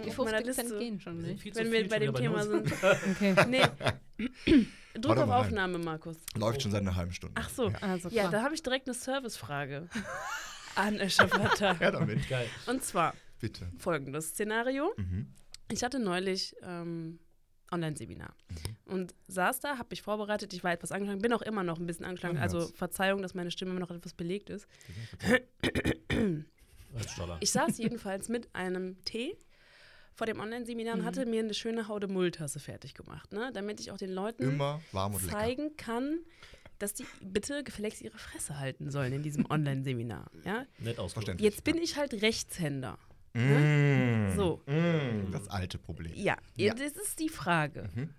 Die auf meiner 50 Cent Liste. gehen schon zu Wenn wir bei dem Thema sind. Okay. Nee. Drück Warte auf. Aufnahme, Markus. Läuft schon seit einer halben Stunde. Ach so. Ja, Also Ja, da habe ich direkt eine Servicefrage an Eschafata. ja damit. Geil. Und zwar Bitte. folgendes Szenario. Mhm. Ich hatte neulich ähm, Online-Seminar und saß da, habe mich vorbereitet, ich war etwas angeschlagen, bin auch immer noch ein bisschen angeschlagen, also. Verzeihung, dass meine Stimme immer noch etwas belegt ist. Ich saß jedenfalls mit einem Tee vor dem Online-Seminar und hatte mir eine schöne Haude Mulltasse fertig gemacht, ne? damit ich auch den Leuten Immer warm und lecker. zeigen kann, dass die bitte gefälligst ihre Fresse halten sollen in diesem Online-Seminar. Ja? Nett ausgedrückt. Verständlich. Jetzt bin ich halt Rechtshänder. Mm. So. Mm. Das alte Problem. Ja, Ja. das ist die Frage. Mhm.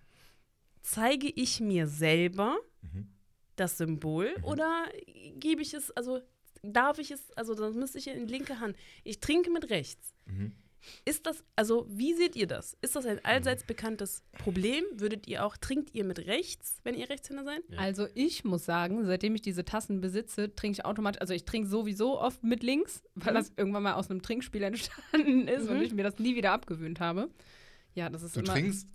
Zeige ich mir selber Mhm. das Symbol oder gebe ich es, also darf ich es, also das müsste ich in die linke Hand. Ich trinke mit rechts. Mhm. Ist das, also wie seht ihr das? Ist das ein allseits bekanntes Problem? Würdet ihr auch, trinkt ihr mit rechts, wenn ihr Rechtshänder seid? Ja. Also ich muss sagen, seitdem ich diese Tassen besitze, trinke ich automatisch, also ich trinke sowieso oft mit links, weil Mhm. das irgendwann mal aus einem Trinkspiel entstanden ist und Mhm. ich mir das nie wieder abgewöhnt habe. Ja, das ist Du immer. trinkst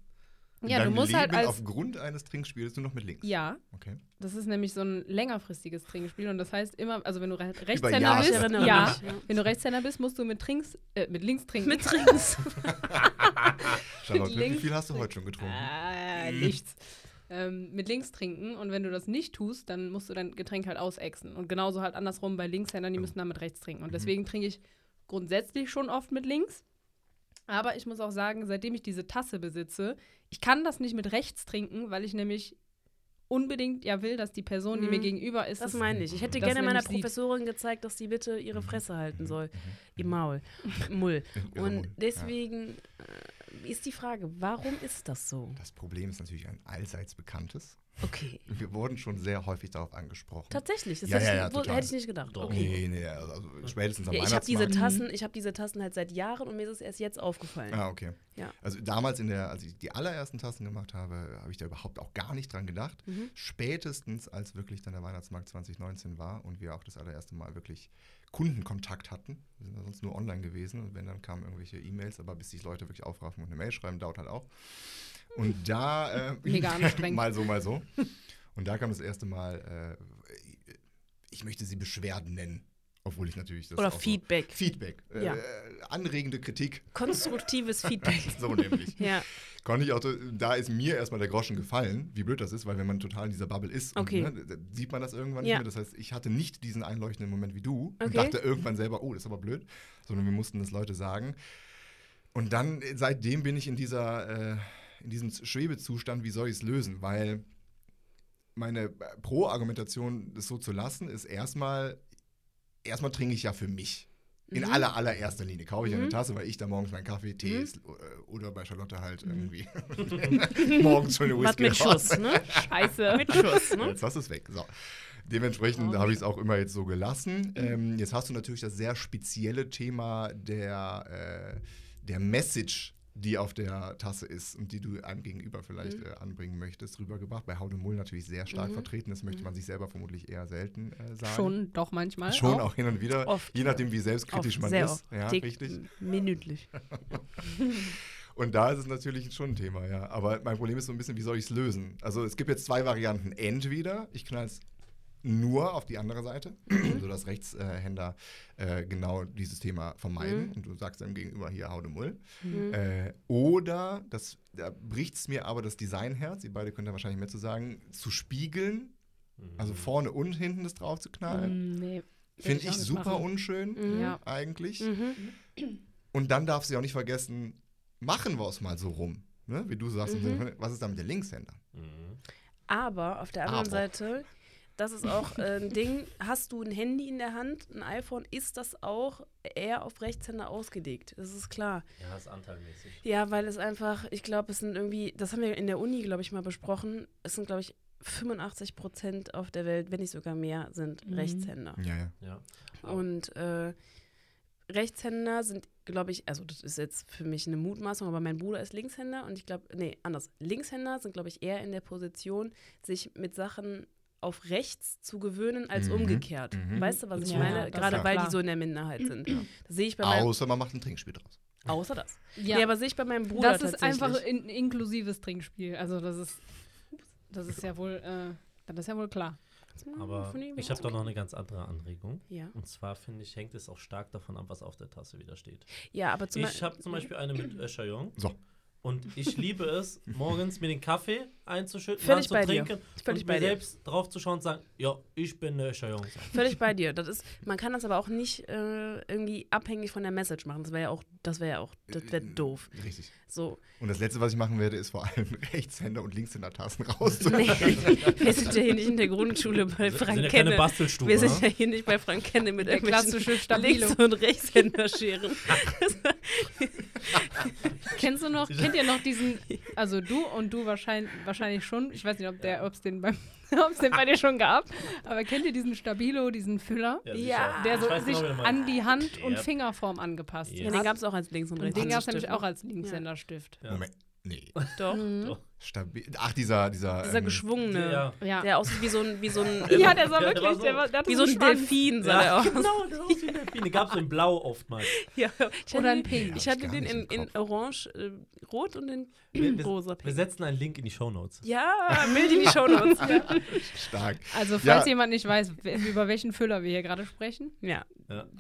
in ja, du musst Leben halt als aufgrund eines Trinkspiels nur noch mit links. ja, Okay. das ist nämlich so ein längerfristiges Trinkspiel und das heißt immer, also wenn du Re. Rechtshänder bist, ja, wenn du Rechtshänder bist, musst du mit Trinks, äh, mit links trinken. Mit Trinks. Charlotte, wie viel hast du heute schon getrunken? Äh, nichts. Ähm, mit links trinken und wenn du das nicht tust, dann musst du dein Getränk halt ausexen. Und genauso halt andersrum bei Linkshändern, die Oh. müssen dann mit rechts trinken. Und Mhm. deswegen trinke ich grundsätzlich schon oft mit links. Aber ich muss auch sagen, seitdem ich diese Tasse besitze, ich kann das nicht mit rechts trinken, weil ich nämlich unbedingt ja will, dass die Person, die mir Mhm. gegenüber ist, Das das- meine ich. Ich hätte gerne meiner. Professorin gezeigt, dass sie bitte ihre Fresse halten soll. Im. Maul. Mull. Und Mull, ja. deswegen äh, ist die Frage, warum ist das so? Das Problem ist natürlich ein allseits bekanntes. Okay. Wir wurden schon sehr häufig darauf angesprochen. Tatsächlich, das Ja, hätte, ja, ich, ja, wo- total. hätte ich nicht gedacht. Doch. Okay. Nee, nee, also spätestens am Ja, ich habe diese Weihnachtsmarkt. Tassen, ich habe diese Tassen halt seit Jahren und mir ist es erst jetzt aufgefallen. Ah, okay. Ja. Also damals in der, als ich die allerersten Tassen gemacht habe, habe ich da überhaupt auch gar nicht dran gedacht. Mhm. Spätestens, als wirklich dann der Weihnachtsmarkt 2019 war und wir auch das allererste Mal wirklich Kundenkontakt hatten. Wir sind ja sonst nur online gewesen und wenn dann kamen irgendwelche E-Mails, aber bis sich Leute wirklich aufraffen und eine Mail schreiben, dauert halt auch. Und da, äh, mal so, mal so. Und da kam das erste Mal, äh, ich möchte sie Beschwerden nennen. Obwohl ich natürlich das Oder auch so- Feedback. Feedback. Äh, Ja. anregende Kritik. Konstruktives Feedback. So nämlich. ja. Konnte ich auch, da ist mir erstmal der Groschen gefallen, wie blöd das ist, weil wenn man total in dieser Bubble ist, Okay. und, ne, sieht man das irgendwann Ja. nicht mehr. Das heißt, ich hatte nicht diesen einleuchtenden Moment wie du und Okay. dachte irgendwann selber, oh, das ist aber blöd, sondern wir mussten das Leute sagen. Und dann, äh, seitdem bin ich in dieser, äh, in diesem Schwebezustand, wie soll ich es lösen? Weil meine Pro-Argumentation, das so zu lassen, ist erstmal, erstmal trinke ich ja für mich. In Mhm. aller, allererster Linie kaufe ich eine Mhm. Tasse, weil ich da morgens meinen Kaffee, Tee Mhm. äh, oder bei Charlotte halt irgendwie morgens schon eine Was Whisky mit raus. Schuss, ne? Scheiße. mit Schuss, ne? Jetzt hast du es weg. So. Dementsprechend Oh. habe ich es auch immer jetzt so gelassen. Ähm, jetzt hast du natürlich das sehr spezielle Thema der, äh, der Message, die auf der Tasse ist und die du einem gegenüber vielleicht Mhm. äh, anbringen möchtest, rübergebracht. Bei Haude Mull natürlich sehr stark Mhm. vertreten. Das möchte man sich selber vermutlich eher selten äh, sagen. Schon, doch manchmal. Schon auch hin und wieder, Oft, je nachdem, wie selbstkritisch Oft, man sehr ist. oft. Ja, Täg- richtig. Minütlich. Und da ist es natürlich schon ein Thema, ja. Aber mein Problem ist so ein bisschen, wie soll ich es lösen? Also es gibt jetzt zwei Varianten. Entweder ich knall es nur auf die andere Seite, sodass Rechtshänder äh, genau dieses Thema vermeiden. Mhm. Und du sagst deinem Gegenüber hier, hau de Mull. Mhm. Äh, oder, das, da bricht es mir aber das Designherz, ihr beide könnt da wahrscheinlich mehr zu sagen, zu spiegeln, Mhm. also vorne und hinten das drauf zu knallen. Mm, nee. Finde ich ich super machen. unschön, Mhm. Ja. eigentlich. Mhm. Und dann darf sie auch nicht vergessen, machen wir es mal so rum. Ne? Wie du sagst, im Mhm. Sinne von, was ist da mit den Linkshändern? Mhm. Aber auf der anderen Aber. Seite, das ist auch äh, ein Ding, hast du ein Handy in der Hand, ein iPhone, ist das auch eher auf Rechtshänder ausgelegt. Das ist klar. Ja, ist anteilmäßig. Ja, weil es einfach, ich glaube, es sind irgendwie, das haben wir in der Uni, glaube ich, mal besprochen, es sind, glaube ich, 85 Prozent auf der Welt, wenn nicht sogar mehr, sind Mhm. Rechtshänder. Ja, ja. Ja. Und äh, Rechtshänder sind, glaube ich, also das ist jetzt für mich eine Mutmaßung, aber mein Bruder ist Linkshänder und ich glaube, nee, anders. Linkshänder sind, glaube ich, eher in der Position, sich mit Sachen auf rechts zu gewöhnen als Mhm, umgekehrt. mhm. Weißt du, was ich Ja, meine? Gerade weil klar. die so in der Minderheit sind. Das sehe ich bei meinem, Außer man macht ein Trinkspiel draus. außer das. Ja, Nee, aber sehe ich bei meinem Bruder das ist einfach ein inklusives Trinkspiel. Also das ist, das ist ja wohl, äh, das ist ja wohl klar. Aber ich habe da noch eine ganz andere Anregung. Ja. Und zwar finde ich, hängt es auch stark davon ab, was auf der Tasse wieder steht. Ja, aber zum Ich habe zum Beispiel eine mit Öscherjong. So. Und ich liebe es, morgens mir den Kaffee einzuschütten, Völlig dann bei zu dir. trinken Völlig und bei mir dir. selbst drauf zu schauen und sagen, ja, ich bin eine Öscherjong. Völlig bei dir. Das ist, man kann das aber auch nicht äh, irgendwie abhängig von der Message machen. Das wäre ja auch, das wäre ja auch, das wäre Äh, doof. Richtig. So. Und das Letzte, was ich machen werde, ist vor allem Rechtshänder und Linkshänder-Tassen Nee, rauszunehmen. wir sind ja hier nicht in der Grundschule bei Wir sind Frank ja keine Kenne. Wir sind ne? ja hier nicht bei Frank Kenne mit Der irgendwelchen klassische Stabilo. Links- und Rechtshänder-Scheren. Kennst du noch, kennt ihr noch diesen, also du und du wahrscheinlich, wahrscheinlich schon, ich weiß nicht, ob der, ob es den, beim- den bei dir schon gab, aber kennt ihr diesen Stabilo, diesen Füller. Ja. der so sich genau, an die Hand und Ja. Fingerform angepasst Ja, Ja, hat? den gab es auch als Links- und und den gab es nämlich Rechtshänderstift. auch als Linkshänderstift. Ja. Moment. Nee. Doch. Mhm. Doch. Stabil. Ach, dieser, dieser. Dieser ähm, geschwungene. Ja. Ja. Der aussieht wie so ein, wie so ein, ja, der sah Ja, der wirklich, war so. der war, der wie so ein. Delfin sah der Ja, aus. genau, der aussieht wie ein Delfin. Den gab es in Blau oftmals. Ja, ich Oder ein hatte, Pink. Ich hatte den in, in. Orange, äh, Rot und in Wir, wir, rosa wir Pink. setzen einen Link in die Shownotes. Ja, Bild in die Shownotes. ja. Stark. Also, falls Ja. jemand nicht weiß, über welchen Füller wir hier gerade sprechen, ja.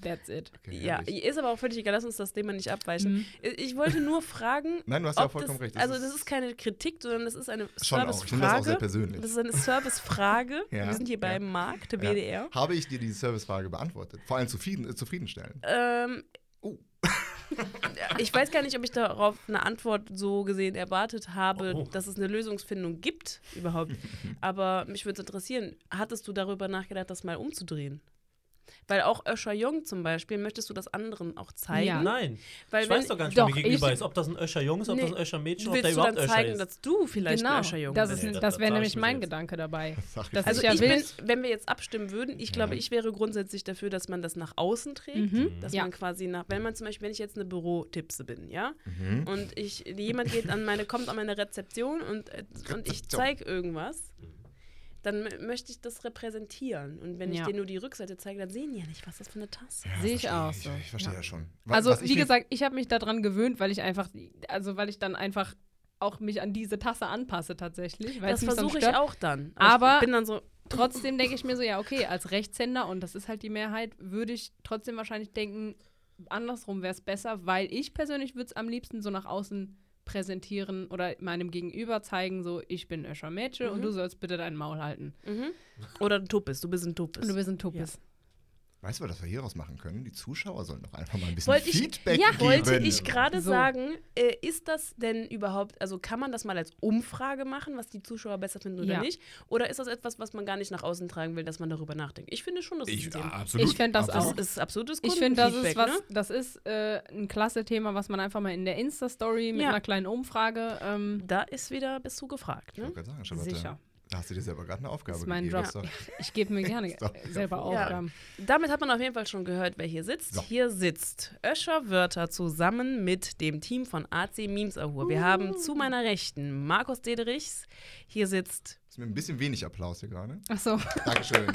that's it. Okay, Ja, ist aber auch völlig egal, lass uns das Thema nicht abweichen. Mhm. Ich wollte nur fragen, Nein, du hast ja vollkommen das, recht. also das ist keine Kritik, sondern das ist eine das Servicefrage. persönlich. Das ist eine Servicefrage. Ja, Wir sind hier ja. beim Markt, der. BDR. Habe ich dir die Servicefrage beantwortet? Vor allem zufrieden, äh, zufriedenstellend. Ähm, Oh. ich weiß gar nicht, ob ich darauf eine Antwort so gesehen erwartet habe, Oh. dass es eine Lösungsfindung gibt überhaupt. Aber mich würde es interessieren, hattest du darüber nachgedacht, das mal umzudrehen? Weil auch Öscher Jung zum Beispiel, möchtest du das anderen auch zeigen? Ja. Nein, Weil ich wenn, weiß doch gar nicht, Doch, mir gegenüber ich- ist. Ob das ein Öscher Jung ist, ob Nee. das ein Öscher Mädchen, ob der überhaupt dann zeigen, ist. dass du vielleicht genau, ein Öscher Jung das, bist? ist, Nee, das da- wäre nämlich ich mein jetzt. Gedanke dabei. Sag ich Das. Also ist ja ich wild. bin, wenn wir jetzt abstimmen würden, ich glaube, ich wäre grundsätzlich dafür, dass man das nach außen trägt. Mhm. Dass Ja. man quasi nach, wenn man zum Beispiel, wenn ich jetzt eine Bürotipse bin, ja, Mhm. und ich, jemand geht an meine, kommt an meine Rezeption und, äh, und ich zeige irgendwas, dann möchte ich das repräsentieren. Und wenn ich Ja. denen nur die Rückseite zeige, dann sehen die ja nicht, was das für eine Tasse ist. Ja, Sehe ich auch so. Ich, ich verstehe Ja. ja schon. Wa- Also, was ich wie gesagt, ich habe mich daran gewöhnt, weil ich einfach, also weil ich dann einfach auch mich an diese Tasse anpasse tatsächlich. Weil Das versuche ich auch dann. Aber- ich bin dann so, Trotzdem denke ich mir so, ja, okay, als Rechtshänder, und das ist halt die Mehrheit, würde ich trotzdem wahrscheinlich denken, andersrum wäre es besser, weil ich persönlich würde es am liebsten so nach außen präsentieren oder meinem Gegenüber zeigen, so, ich bin Öscher Mädchen und Mhm. du sollst bitte dein Maul halten. mhm. oder ein Tuppes, du bist ein Tuppes. Und du bist ein Tuppes. Weißt du, was wir hieraus machen können? Die Zuschauer sollen doch einfach mal ein bisschen Wollte ich- Feedback ja, geben. Wollte ich gerade So. sagen, äh, ist das denn überhaupt, also kann man das mal als Umfrage machen, was die Zuschauer besser finden oder Ja. nicht? Oder ist das etwas, was man gar nicht nach außen tragen will, dass man darüber nachdenkt? Ich finde schon, das ist Ich, ein Thema. absolut. Ich fänd das absolut. Das ist absolutes Ich finde, das ist was, ne? das ist äh, ein klasse Thema, was man einfach mal in der Insta-Story mit Ja. einer kleinen Umfrage. Ähm, Da ist wieder, bist du gefragt, Ich ne? wollte gerade sagen, Charlotte, Sicher. Da hast du dir selber gerade eine Aufgabe Das ist mein gegeben. Job. Das ist ich gebe mir gerne selber Ja. Aufgaben. Damit hat man auf jeden Fall schon gehört, wer hier sitzt. So. Hier sitzt Öscher Wörter zusammen mit dem Team von AC Memes Ahur. Wir haben zu meiner Rechten Markus Dederichs. Hier sitzt, Ist mir ein bisschen wenig Applaus hier gerade. Achso, Dankeschön.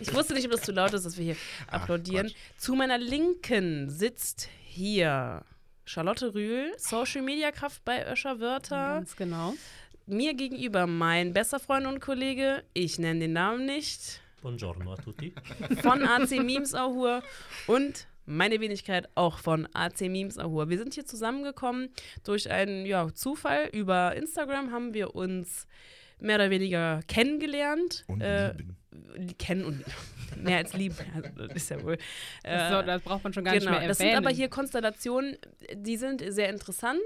ich wusste nicht, ob das zu laut ist, dass wir hier Ach, applaudieren. Quatsch. Zu meiner Linken sitzt hier Charlotte Rühl, Social Media Kraft bei Öscher Wörter. ganz genau. Mir gegenüber mein bester Freund und Kollege, ich nenne den Namen nicht, Buongiorno a tutti. von AC Memes Ahur und meine Wenigkeit auch von AC Memes Ahur. Wir sind hier zusammengekommen durch einen ja, Zufall. Über Instagram haben wir uns mehr oder weniger kennengelernt. Und Äh, lieben. kennen und mehr als lieb. Also, das ist ja wohl. Das, Äh, so, das braucht man schon gar genau, nicht mehr das erwähnen. sind aber hier Konstellationen, die sind sehr interessant.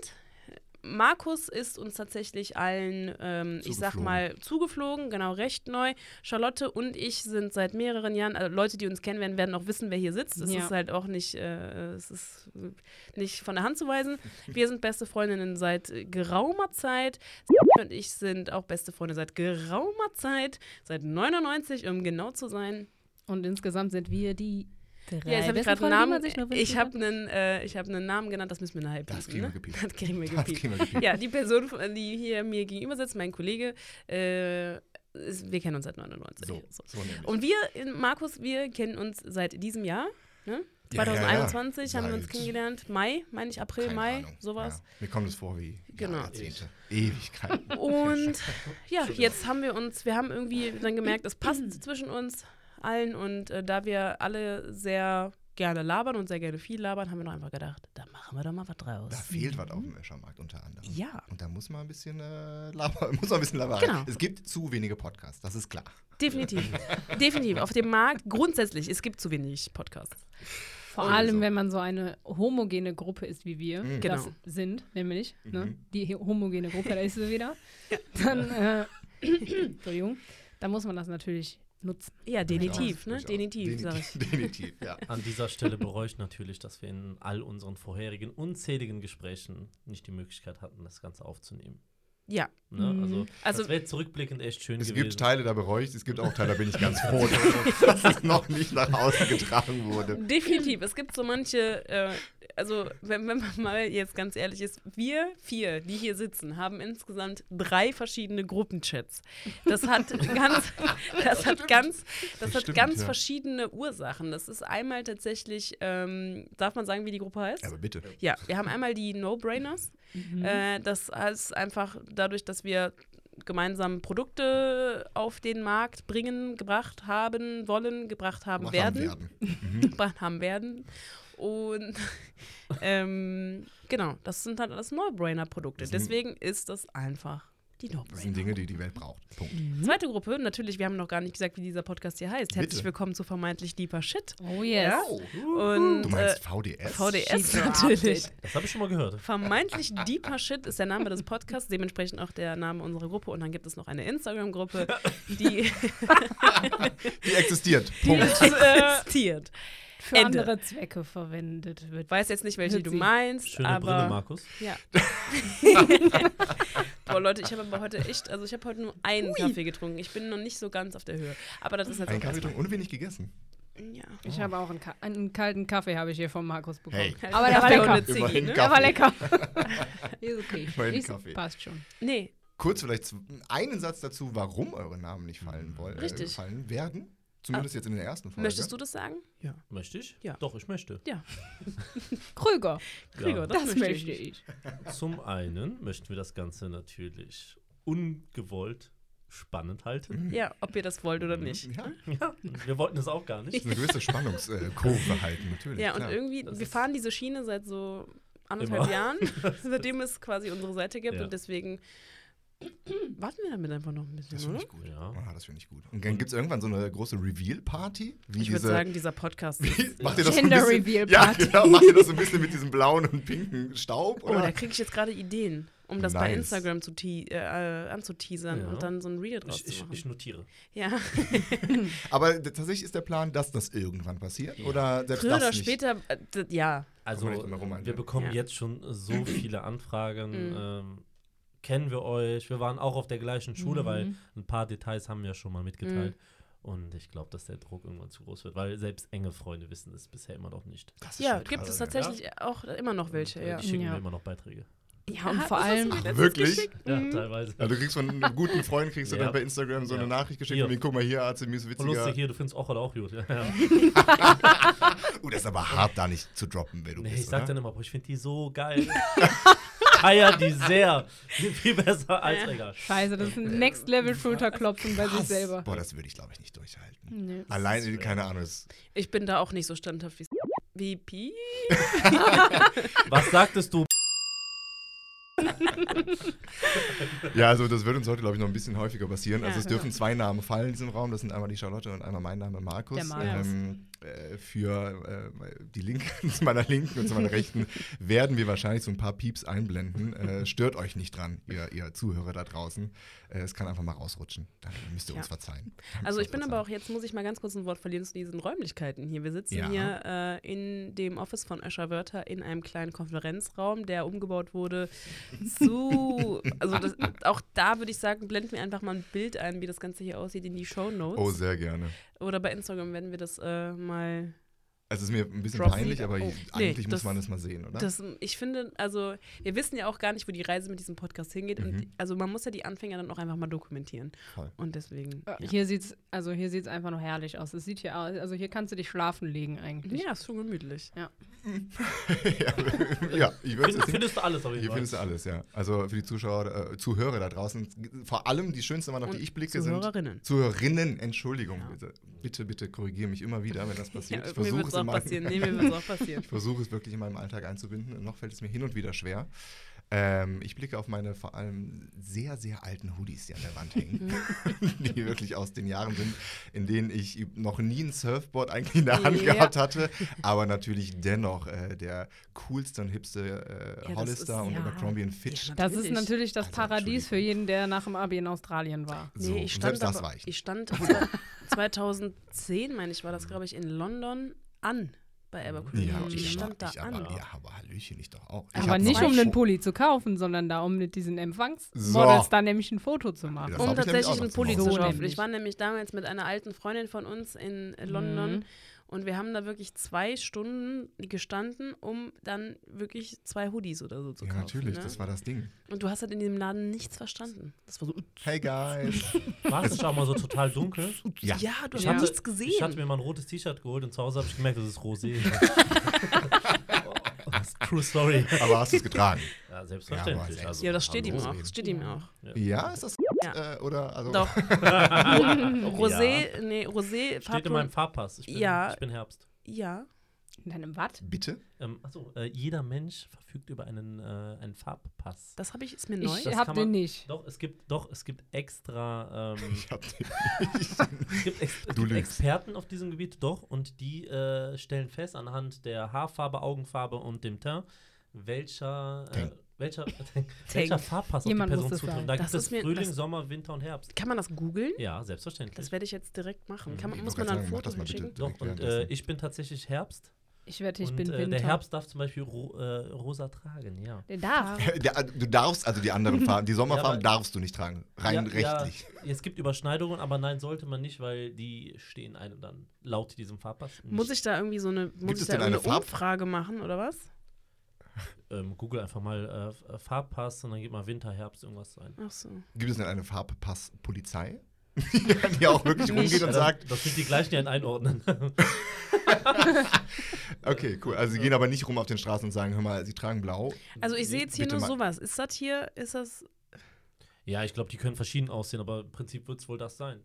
Markus ist uns tatsächlich allen, ähm, ich sag mal, zugeflogen, genau, recht neu. Charlotte und ich sind seit mehreren Jahren, also Leute, die uns kennen werden, werden auch wissen, wer hier sitzt. Es Ja. ist halt auch nicht, äh, es ist nicht von der Hand zu weisen. Wir sind beste Freundinnen seit geraumer Zeit. Und ich sind auch beste Freunde seit geraumer Zeit, seit 99, um genau zu sein. Und insgesamt sind wir die Ja, jetzt habe ich Wessen gerade einen Namen. Ich habe einen, äh, ich hab einen Namen genannt, das müssen wir nachher Das kriegen wir ne? gepiept. Das kriegen wir gepiept. Ja, die Person, die hier mir gegenüber sitzt, mein Kollege, äh, wir kennen uns seit 99. So, So. so. Und wir, in- Markus, wir kennen uns seit diesem Jahr. Ne? Ja, ja, ja. 2021 haben wir uns kennengelernt. Mai, meine ich, April, Keine Mai, Ahnung. sowas. Ja. Mir kommt es vor wie Genau. Jahrzehnte. Ewigkeiten. Und ja, jetzt haben wir uns, wir haben irgendwie dann gemerkt, es passt zwischen uns allen und äh, da wir alle sehr gerne labern und sehr gerne viel labern, haben wir doch einfach gedacht, da machen wir doch mal was draus. Da fehlt was auf dem Wäschermarkt unter anderem. Ja. Und da muss man ein bisschen äh, labern, muss man ein bisschen labern. Genau. Es gibt zu wenige Podcasts, das ist klar. Definitiv. Definitiv. Auf dem Markt grundsätzlich, es gibt zu wenig Podcasts. Vor Und allem, so. wenn man so eine homogene Gruppe ist wie wir, Mhm. das Genau. sind, nämlich, ne, Mhm. die homogene Gruppe, da ist sie wieder, dann, äh, Entschuldigung, dann muss man das natürlich nutzen. Ja, definitiv, Durchaus, ne? Definitiv, sag ich. Definitiv, ja. An dieser Stelle bereue ich natürlich, dass wir in all unseren vorherigen unzähligen Gesprächen nicht die Möglichkeit hatten, das Ganze aufzunehmen. Ja. Ne? Mhm. Also, Also- das wäre zurückblickend echt schön Es gewesen. gibt Teile, da bereue ich es gibt auch Teile, da bin ich ganz froh, dass es noch nicht nach außen getragen wurde. Definitiv. Es gibt so manche, äh, also wenn, wenn man mal jetzt ganz ehrlich ist, wir vier, die hier sitzen, haben insgesamt drei verschiedene Gruppenchats. Das hat ganz, das hat ganz, das, Das hat stimmt, ganz ja. verschiedene Ursachen. Das ist einmal tatsächlich, ähm, darf man sagen, wie die Gruppe heißt? Aber bitte. Ja, wir haben einmal die No-Brainers. Äh, das heißt einfach dadurch, dass wir gemeinsam Produkte auf den Markt bringen, gebracht haben, wollen, gebracht haben Mach werden, am werden. gebracht haben werden. Und ähm, genau, das sind halt alles No-Brainer-Produkte. Deswegen ist das einfach die Das sind No-Brainer. Dinge, die die Welt braucht. Punkt. Zweite Gruppe, natürlich, wir haben noch gar nicht gesagt, wie dieser Podcast hier heißt. Herzlich Bitte. willkommen zu vermeintlich Deeper Shit. Oh yes. Und Du äh, meinst VDS? VDS dropped natürlich. Das habe ich schon mal gehört. Vermeintlich Deeper Shit ist der Name des Podcasts, dementsprechend auch der Name unserer Gruppe. Und dann gibt es noch eine Instagram-Gruppe, die, Die existiert. die Punkt. existiert. Für Ende. andere Zwecke verwendet wird. Ich weiß jetzt nicht, welche du sie. meinst, Schöne Brille, aber Markus. ja. Boah, Leute, ich habe aber heute echt, also ich habe heute nur einen Kaffee getrunken. Ich bin noch nicht so ganz auf der Höhe. Aber das ist jetzt Ein auch Kaffee getrunken und wenig gegessen. Ja. Ich habe auch einen, Ka einen kalten Kaffee habe ich hier von Markus bekommen. Hey. Aber der war Kaffee lecker. Ziggy, ne? Kaffee. Der war lecker. Ist okay. Immerhin Ist, Kaffee. passt schon. Nee, Kurz vielleicht einen Satz dazu, warum eure Namen nicht fallen wollen. Äh, Richtig. fallen werden. Zumindest jetzt in der ersten Folge. möchtest du das sagen? Ja. Möchte ich? Ja. Doch, ich möchte. Ja, Krüger. Gregor, Ja. das, Das, möchte möchte ich. ich. Zum einen möchten wir das Ganze natürlich ungewollt spannend halten. Ja, ob ihr das wollt oder nicht. Ja, Ja, wir wollten es auch gar nicht. eine gewisse Spannungskurve halten, natürlich. Ja, und klar. irgendwie, Das wir fahren diese Schiene seit so anderthalb Immer. Jahren, seitdem es quasi unsere Seite gibt Ja. und deswegen warten wir damit einfach noch ein bisschen, Das finde ich gut. Ja. Ah, das finde ich gut. Und dann gibt es irgendwann so eine große Reveal-Party? Wie Ich würde sagen, dieser Podcast ist, macht ihr das so ein Gender bisschen, Reveal Ja, Party. genau. Macht ihr das so ein bisschen mit diesem blauen und pinken Staub? Oh, Oder? da kriege ich jetzt gerade Ideen, um das bei Nice. Instagram zu te äh, äh, anzuteasern Ja. und dann so ein Reel draus Ich, zu ich, machen. ich notiere. ja, Aber d- tatsächlich ist der Plan, dass das irgendwann passiert? Oder selbst früher das oder nicht? später, äh, d- ja. Also, man nicht drum herum, wir bekommen Ja. jetzt schon so viele Anfragen. Mhm. Ähm, kennen wir euch? Wir waren auch auf der gleichen Schule, Mhm. weil ein paar Details haben wir schon mal mitgeteilt. Und ich glaube, dass der Druck irgendwann zu groß wird, weil selbst enge Freunde wissen es bisher immer noch nicht. Ja, gibt es ja. tatsächlich auch immer noch welche, Und, äh, ja. Die schicken Ja. mir immer noch Beiträge. Ja, und vor allem, mir letztens Wirklich? geschickt? Ja, Mhm. teilweise. Ja, du kriegst von einem guten Freund, kriegst du Ja. dann bei Instagram so eine Ja. Nachricht geschickt, Hier. und wie, guck mal hier, AC Mies Und witziger. lustig hier, du findest auch oder auch gut. Ja, ja. Uh, das ist aber hart, da nicht zu droppen, wer du Nee, bist, ich sag oder? dann immer, boah, ich finde die so geil. Feier die sehr. Viel besser als Ja. egal. scheiße, das ist ein Next-Level-Schulterklopfen bei sich selber. Boah, das würde ich, glaube ich, nicht durchhalten. Nee. Allein, keine Ahnung, das, Ich bin da auch nicht so standhaft wie wie Pi. Was sagtest du? ja, also das wird uns heute, glaube ich, noch ein bisschen häufiger passieren. Also Ja. es dürfen zwei Namen fallen in diesem Raum. Das sind einmal die Charlotte und einmal mein Name Markus. Der Markus. Ähm, äh, für äh, die Linken, zu meiner Linken und zu meiner Rechten werden wir wahrscheinlich so ein paar Pieps einblenden. Äh, stört euch nicht dran, ihr, ihr Zuhörer da draußen. Äh, es kann einfach mal rausrutschen. Dann müsst ihr uns Ja. verzeihen. Also ich bin aber auch, jetzt muss ich mal ganz kurz ein Wort verlieren zu diesen Räumlichkeiten hier. Wir sitzen Ja. hier äh, in dem Office von Öscher Wörter in einem kleinen Konferenzraum, der umgebaut wurde zu, also das, auch da würde ich sagen, blenden wir einfach mal ein Bild ein, wie das Ganze hier aussieht in die Show Notes. Oh, sehr gerne. Oder bei Instagram werden wir das äh, mal Also es ist mir ein bisschen Drop peinlich, aber Oh. eigentlich Nee, muss das- man es mal sehen, oder? Das, ich finde, also wir wissen ja auch gar nicht, wo die Reise mit diesem Podcast hingeht. Und Mhm. also man muss ja die Anfänger dann auch einfach mal dokumentieren. Voll. Und deswegen. Äh, Ja, Hier sieht's, also hier sieht's einfach nur herrlich aus. Es sieht hier aus, also hier kannst du dich schlafen legen eigentlich. ja ist schon gemütlich. ja, ja, ich würde Find, findest du alles auf jeden Hier findest du alles, ja. Also für die Zuschauer, äh, Zuhörer da draußen, vor allem die schönste Mann, auf die Und ich blicke, sind Zuhörerinnen. Zuhörerinnen. Entschuldigung, Ja. bitte. Bitte, bitte korrigiere mich immer wieder, wenn das Ja, passiert. ich versuche es es auch passieren. Nee, mir wird es auch passieren. Ich versuche es wirklich in meinem Alltag einzubinden. Und noch fällt es mir hin und wieder schwer. Ähm, ich blicke auf meine vor allem sehr, sehr alten Hoodies, die an der Wand hängen. die wirklich aus den Jahren sind, in denen ich noch nie ein Surfboard eigentlich in der Hand Ja. gehabt hatte. Aber natürlich dennoch äh, der coolste und hipste äh, Ja, das Hollister ist- und ja. Abercrombie Fitch. Ja, Das ist Natürlich. das Also, Paradies für jeden, der nach dem Abi in Australien war. So, Nee, ich stand, selbst das aber, war ich. ich stand zwei- 2010, meine ich, war das, glaube ich, in London an bei Abercrombie. Ja, ich ich, stand da aber, ich an. aber, ja, aber Hallöchen, ich doch auch. Ich Aber nicht um einen Pulli zu kaufen, sondern da, um mit diesen So. Empfangsmodels da nämlich ein Foto zu machen. Um tatsächlich einen Pulli zu Hause. So. Ich war nämlich damals mit einer alten Freundin von uns in London Mhm. Und wir haben da wirklich zwei Stunden gestanden, um dann wirklich zwei Hoodies oder so zu Ja, kaufen. natürlich, ne? das war das Ding. Und du hast halt in diesem Laden nichts verstanden. Das war so, Hey guys. War es auch mal so total dunkel? ja. ja, du hast Ja. nichts Ich hatte gesehen. mir mal ein rotes T-Shirt geholt und zu Hause habe ich gemerkt, das ist rosé. True Story. Aber hast du es getragen? Ja, selbstverständlich. Ja, also, Ja, das steht ihm auch. Das steht ihm auch. Ja, ist das Ja. äh, oder also Doch. Rosé, nee, Rosé, Steht in meinem Farbpass. Ich bin, Ja. ich bin Herbst. Ja. In deinem Watt? bitte? Ähm, achso, äh, jeder Mensch verfügt über einen, äh, einen Farbpass. Das habe ich, ist mir neu. Ich Das hab kann den man- nicht. Doch, es gibt, doch, es gibt extra, ähm, Ich hab den. es gibt, ex es Du gibt lügst. Experten auf diesem Gebiet, doch, und die äh, stellen fest anhand der Haarfarbe, Augenfarbe und dem Teint, welcher, äh, Tank. welcher, welcher Farbpass Jemand auf die Person zutrifft. sagen. Da Das gibt es ist mir- Frühling, das- Sommer, Winter und Herbst. Kann man das googeln? Ja, selbstverständlich. Das werde ich jetzt direkt machen. Kann man, Ich muss wollte man da ein gerade sagen, mach Foto das mal bitte. hinschicken? Doch, direkt und äh, währenddessen. ich bin tatsächlich Herbst. Ich wette, ich und bin äh, Winter. der Herbst darf zum Beispiel ro äh, rosa tragen, ja. Der darf. Der, du darfst, also die anderen Farben, die Sommerfarben Ja, darfst du nicht tragen. Rein ja, rechtlich. Ja, es gibt Überschneidungen, aber nein, sollte man nicht, weil die stehen einem dann laut diesem Farbpass. Muss nicht. ich da irgendwie so eine, muss ich da eine Umfrage machen oder was? Ähm, Google einfach mal äh, äh, Farbpass und dann geht mal Winter, Herbst irgendwas ein. Ach so. Gibt es denn eine Farbpass-Polizei? die auch wirklich rumgeht und Ja, sagt, das, das sind die gleichen, die einen einordnen. okay, cool. Also sie gehen aber nicht rum auf den Straßen und sagen, hör mal, sie tragen blau. Also ich sehe jetzt hier Bitte nur mal- sowas. Ist das hier, ist das, ja, ich glaube, die können verschieden aussehen, aber im Prinzip wird es wohl das sein.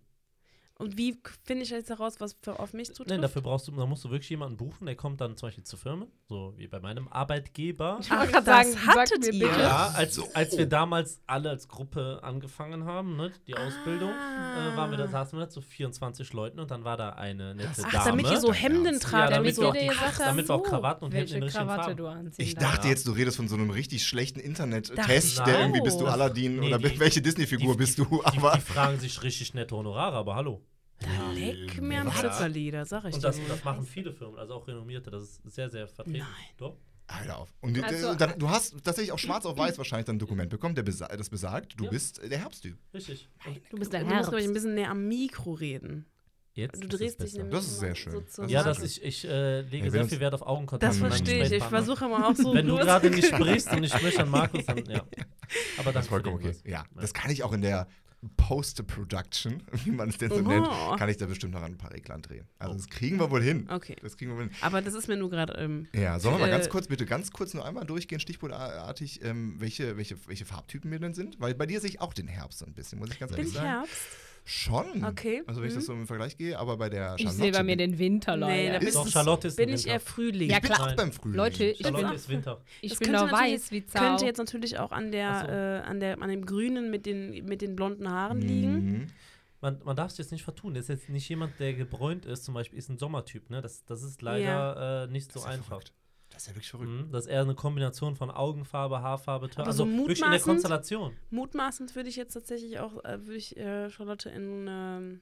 Und wie finde ich jetzt heraus, was für auf mich zutrifft? Nein, dafür brauchst du, da musst du wirklich jemanden buchen, der kommt dann zum Beispiel zu Firmen, so wie bei meinem Arbeitgeber. Ich wollte Ach, gerade sagen, sag hattet ihr? bitte. Ja, als, als wir damals alle als Gruppe angefangen haben, ne, die Ausbildung, Ah. äh, waren wir da, saßen wir da zu 24 Leuten und dann war da eine nette Ach, Dame. damit ihr so Hemden tragt, Ja, damit so wir auch die- hat, damit wir auch so, Krawatten und Hemden welche in richtigen Krawatte Farben. du anziehen Ich dachte jetzt, du redest von so einem richtig schlechten Internet-Test, der irgendwie bist du. Aladdin Nee, oder die- welche Disney-Figur die- bist du, Die, aber die fragen sich richtig nette Honorare, aber hallo. Leck mir am? Zuckerlieder, sag ich Und dir. das, das machen viele Firmen, also auch renommierte, das ist sehr, sehr vertreten. Nein. Doch. Alter auf. Und Also- äh, dann, du hast tatsächlich auch schwarz auf weiß wahrscheinlich dann ein Dokument bekommen, der besa das besagt, du Ja. bist äh, der Herbsttyp. Richtig. Und Du bist Du der musst, Herbst. glaube ich, ein bisschen näher am Mikro reden. jetzt Du drehst dich nämlich Das ist sehr schön. so Das Ja, dass ich, ich äh, lege wenn sehr viel Wert auf Augenkontakt. Das verstehe ich. Ich versuche immer auch so Wenn du gerade nicht sprichst und ich spreche an Markus, dann ja. Aber Das dann ist vollkommen okay. Ja, das kann ich auch in der Post-Production, wie man es denn so nennt, kann ich da bestimmt noch an ein paar Reglern drehen. Also das kriegen wir wohl hin. Okay. Das kriegen wir wohl hin. Aber das ist mir nur gerade. Ähm, Ja, sollen wir mal Äh, ganz kurz, bitte ganz kurz nur einmal durchgehen, stichwortartig, ähm, welche, welche, welche Farbtypen wir denn sind? Weil bei dir sehe ich auch den Herbst so ein bisschen, muss ich ganz ehrlich ich sagen. Herbst? Schon. Okay, Also wenn ich mhm. das so im Vergleich gehe, aber bei der Ich Charlotte sehe bei mir den Winter, Leute. Nee, da bist Doch, Charlotte ist bin ich eher Frühling. Ja, ich bin klar. auch beim Frühling. Leute, ich Charlotte bin- ist Winter. ich Das bin natürlich- weiß wie Zau. Könnte jetzt natürlich auch an der, so. äh, an der, an dem Grünen mit den, mit den blonden Haaren liegen. Mhm. Man, man darf es jetzt nicht vertun. Das ist jetzt nicht jemand, der gebräunt ist, zum Beispiel ist ein Sommertyp. Ne? Das, das ist leider äh, nicht so Das ja einfach. verrückt. Das ist ja wirklich verrückt. Mhm, das ist eher eine Kombination von Augenfarbe, Haarfarbe. Aber Also so wirklich in der mutmaßend- Konstellation. Mutmaßend würde ich jetzt tatsächlich auch, äh, würde ich äh, Charlotte in, ähm,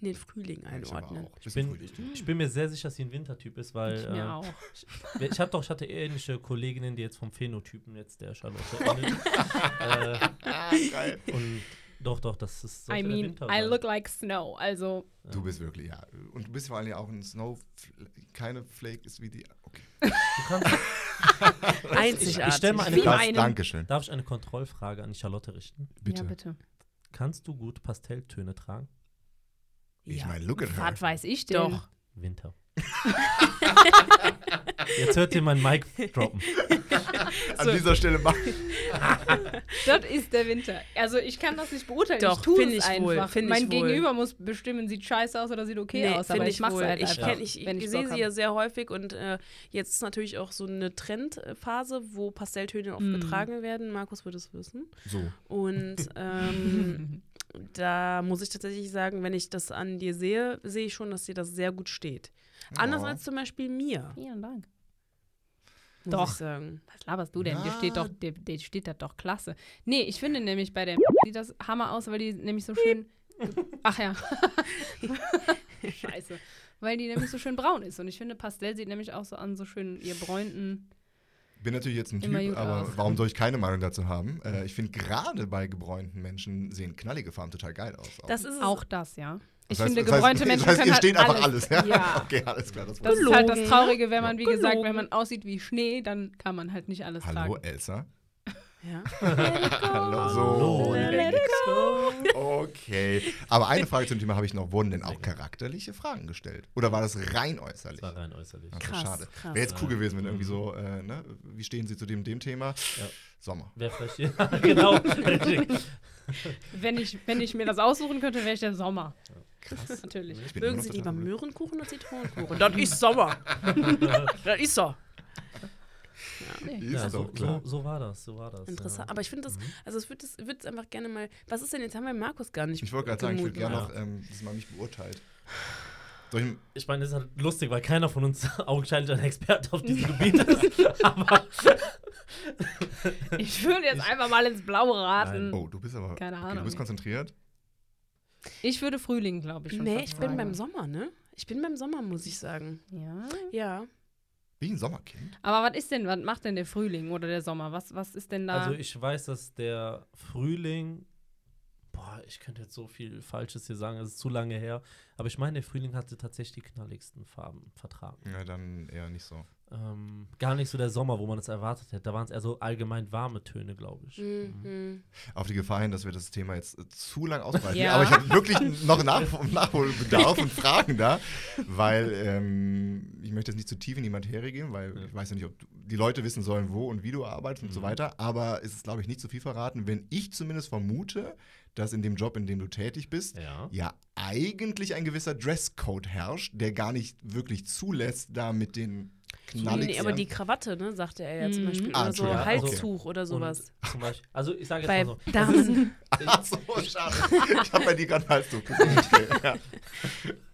in den Frühling Ich einordnen. Ich Bisschen bin, frühlich. ich bin mir sehr sicher, dass sie ein Wintertyp ist, weil ich mir äh, auch. ich, ich, doch, ich hatte ähnliche Kolleginnen, die jetzt vom Phänotypen jetzt der Charlotte ähneln. äh, Geil. und Doch, doch, das ist. I sollte der mean, Winter I look like snow. Also, Du bist wirklich, ja. Und du bist vor allem ja auch ein Snow, keine Flake ist wie die. Okay. Du kannst, Einzigartig. Ich stell mal eine einem- Dankeschön. darf ich eine Kontrollfrage an die Charlotte richten? Bitte. ja, bitte. Kannst du gut Pastelltöne tragen? Ich Ja. meine, look at her. Was weiß ich denn? Doch. Winter. Jetzt hört ihr mein Mic droppen. An dieser Stelle mach Das ist der Winter. Also ich kann das nicht beurteilen. Doch, ich tue es ich wohl, einfach. find mein ich wohl. Gegenüber muss bestimmen, sieht scheiße aus oder sieht okay aus. Aber find ich mache es wohl. halt ich einfach, kenn, ich, ich ich sehe sie ja sehr häufig und äh, jetzt ist natürlich auch so eine Trendphase, wo Pastelltöne oft Mm. getragen werden. Markus wird es wissen. so. Und ähm, da muss ich tatsächlich sagen, wenn ich das an dir sehe, sehe ich schon, dass dir das sehr gut steht. Anders Oh. als zum Beispiel mir, Vielen Dank. muss Doch. Was laberst du denn? Dir steht doch, dir, dir steht das doch klasse. Nee, ich finde nämlich bei der sieht das Hammer aus, weil die nämlich so schön. Ach ja. Scheiße. Weil die nämlich so schön braun ist. Und ich finde, Pastell sieht nämlich auch so an, so schön ihr bräunten. Bin natürlich jetzt ein Typ, aber aus. warum soll ich keine Meinung dazu haben? Äh, ich finde gerade bei gebräunten Menschen sehen knallige Farben total geil aus. Auch. Das ist es. Auch das, ja. Ich Das heißt- finde, das heißt- gebräunte Menschen Das heißt, können ihr halt steht einfach alles. alles. ja? Ja. Okay, alles klar. Das Das ist halt das. Traurige, wenn man, wie gesagt, Gelogen. wenn man aussieht wie Schnee, dann kann man halt nicht alles. Hallo, tragen. Elsa. Ja. Hallo. So. Let it Okay. Aber eine Frage zum Thema habe ich noch. Wurden denn auch charakterliche Fragen gestellt? Oder war das rein äußerlich? Das war rein äußerlich. Ach, Krass, schade. krass. Wäre jetzt cool Ja. gewesen, wenn irgendwie so, äh, ne? wie stehen Sie zu dem, dem Thema? Ja. Sommer. Wer vielleicht hier? genau. Wenn ich, wenn ich mir das aussuchen könnte, wäre ich der Sommer. Krass. Natürlich. Mögen Sie lieber. Möhrenkuchen oder Zitronenkuchen? das ist Sommer. das ist so. Ja, so, doch klar. so, so war das, so war das. Interessant. ja. Aber ich finde das, Mhm. also es wird es wird einfach gerne mal. Was ist denn jetzt? Haben wir Markus gar nicht. Ich wollte gerade sagen, ich würde gerne noch, ähm, dass man mich beurteilt. Ich, Ich meine, das ist halt lustig, weil keiner von uns augenscheinlich ein Experte auf diesem Gebiet ist. Aber Ich würde jetzt einfach mal ins Blaue raten. oh, du bist aber. Keine okay, Ahnung. du bist konzentriert. Ich würde Frühling, glaube ich. Schon Nee, ich bin beim Sommer, ne? Ich bin beim Sommer, muss ich sagen. Ja. Ja. Bin ich ein Sommerkind? Aber was ist denn, was macht denn der Frühling oder der Sommer? Was, was ist denn da? also ich weiß, dass der Frühling, boah, ich könnte jetzt so viel Falsches hier sagen, es ist zu lange her, aber ich meine, der Frühling hatte tatsächlich die knalligsten Farben vertragen. Ja, dann eher nicht so. Ähm, gar nicht so der Sommer, wo man es erwartet hätte. Da waren es eher so allgemein warme Töne, glaube ich. Mhm. Mhm. Auf die Gefahr hin, dass wir das Thema jetzt äh, zu lang ausbreiten. Ja. Aber ich habe wirklich noch Nach Nachholbedarf und Fragen da, weil ähm, ich möchte jetzt nicht zu tief in die Materie gehen, weil Ja. ich weiß ja nicht, ob du, die Leute wissen sollen, wo und wie du arbeitest und so Mhm. weiter. Aber es ist, glaube ich, nicht zu viel verraten, wenn ich zumindest vermute, dass in dem Job, in dem du tätig bist, Ja. ja eigentlich ein gewisser Dresscode herrscht, der gar nicht wirklich zulässt, da mit den Nee, knalligsten... nee, aber die Krawatte, ne, sagte er ja zum Mhm. Beispiel. Ah, oder so Entschuldigung, okay. Halstuch oder sowas. Und zum Beispiel, also ich sage jetzt Bei mal so. Damen. Ach so, schade. Ich habe bei dir gerade Halstuch gesehen. Okay, ja.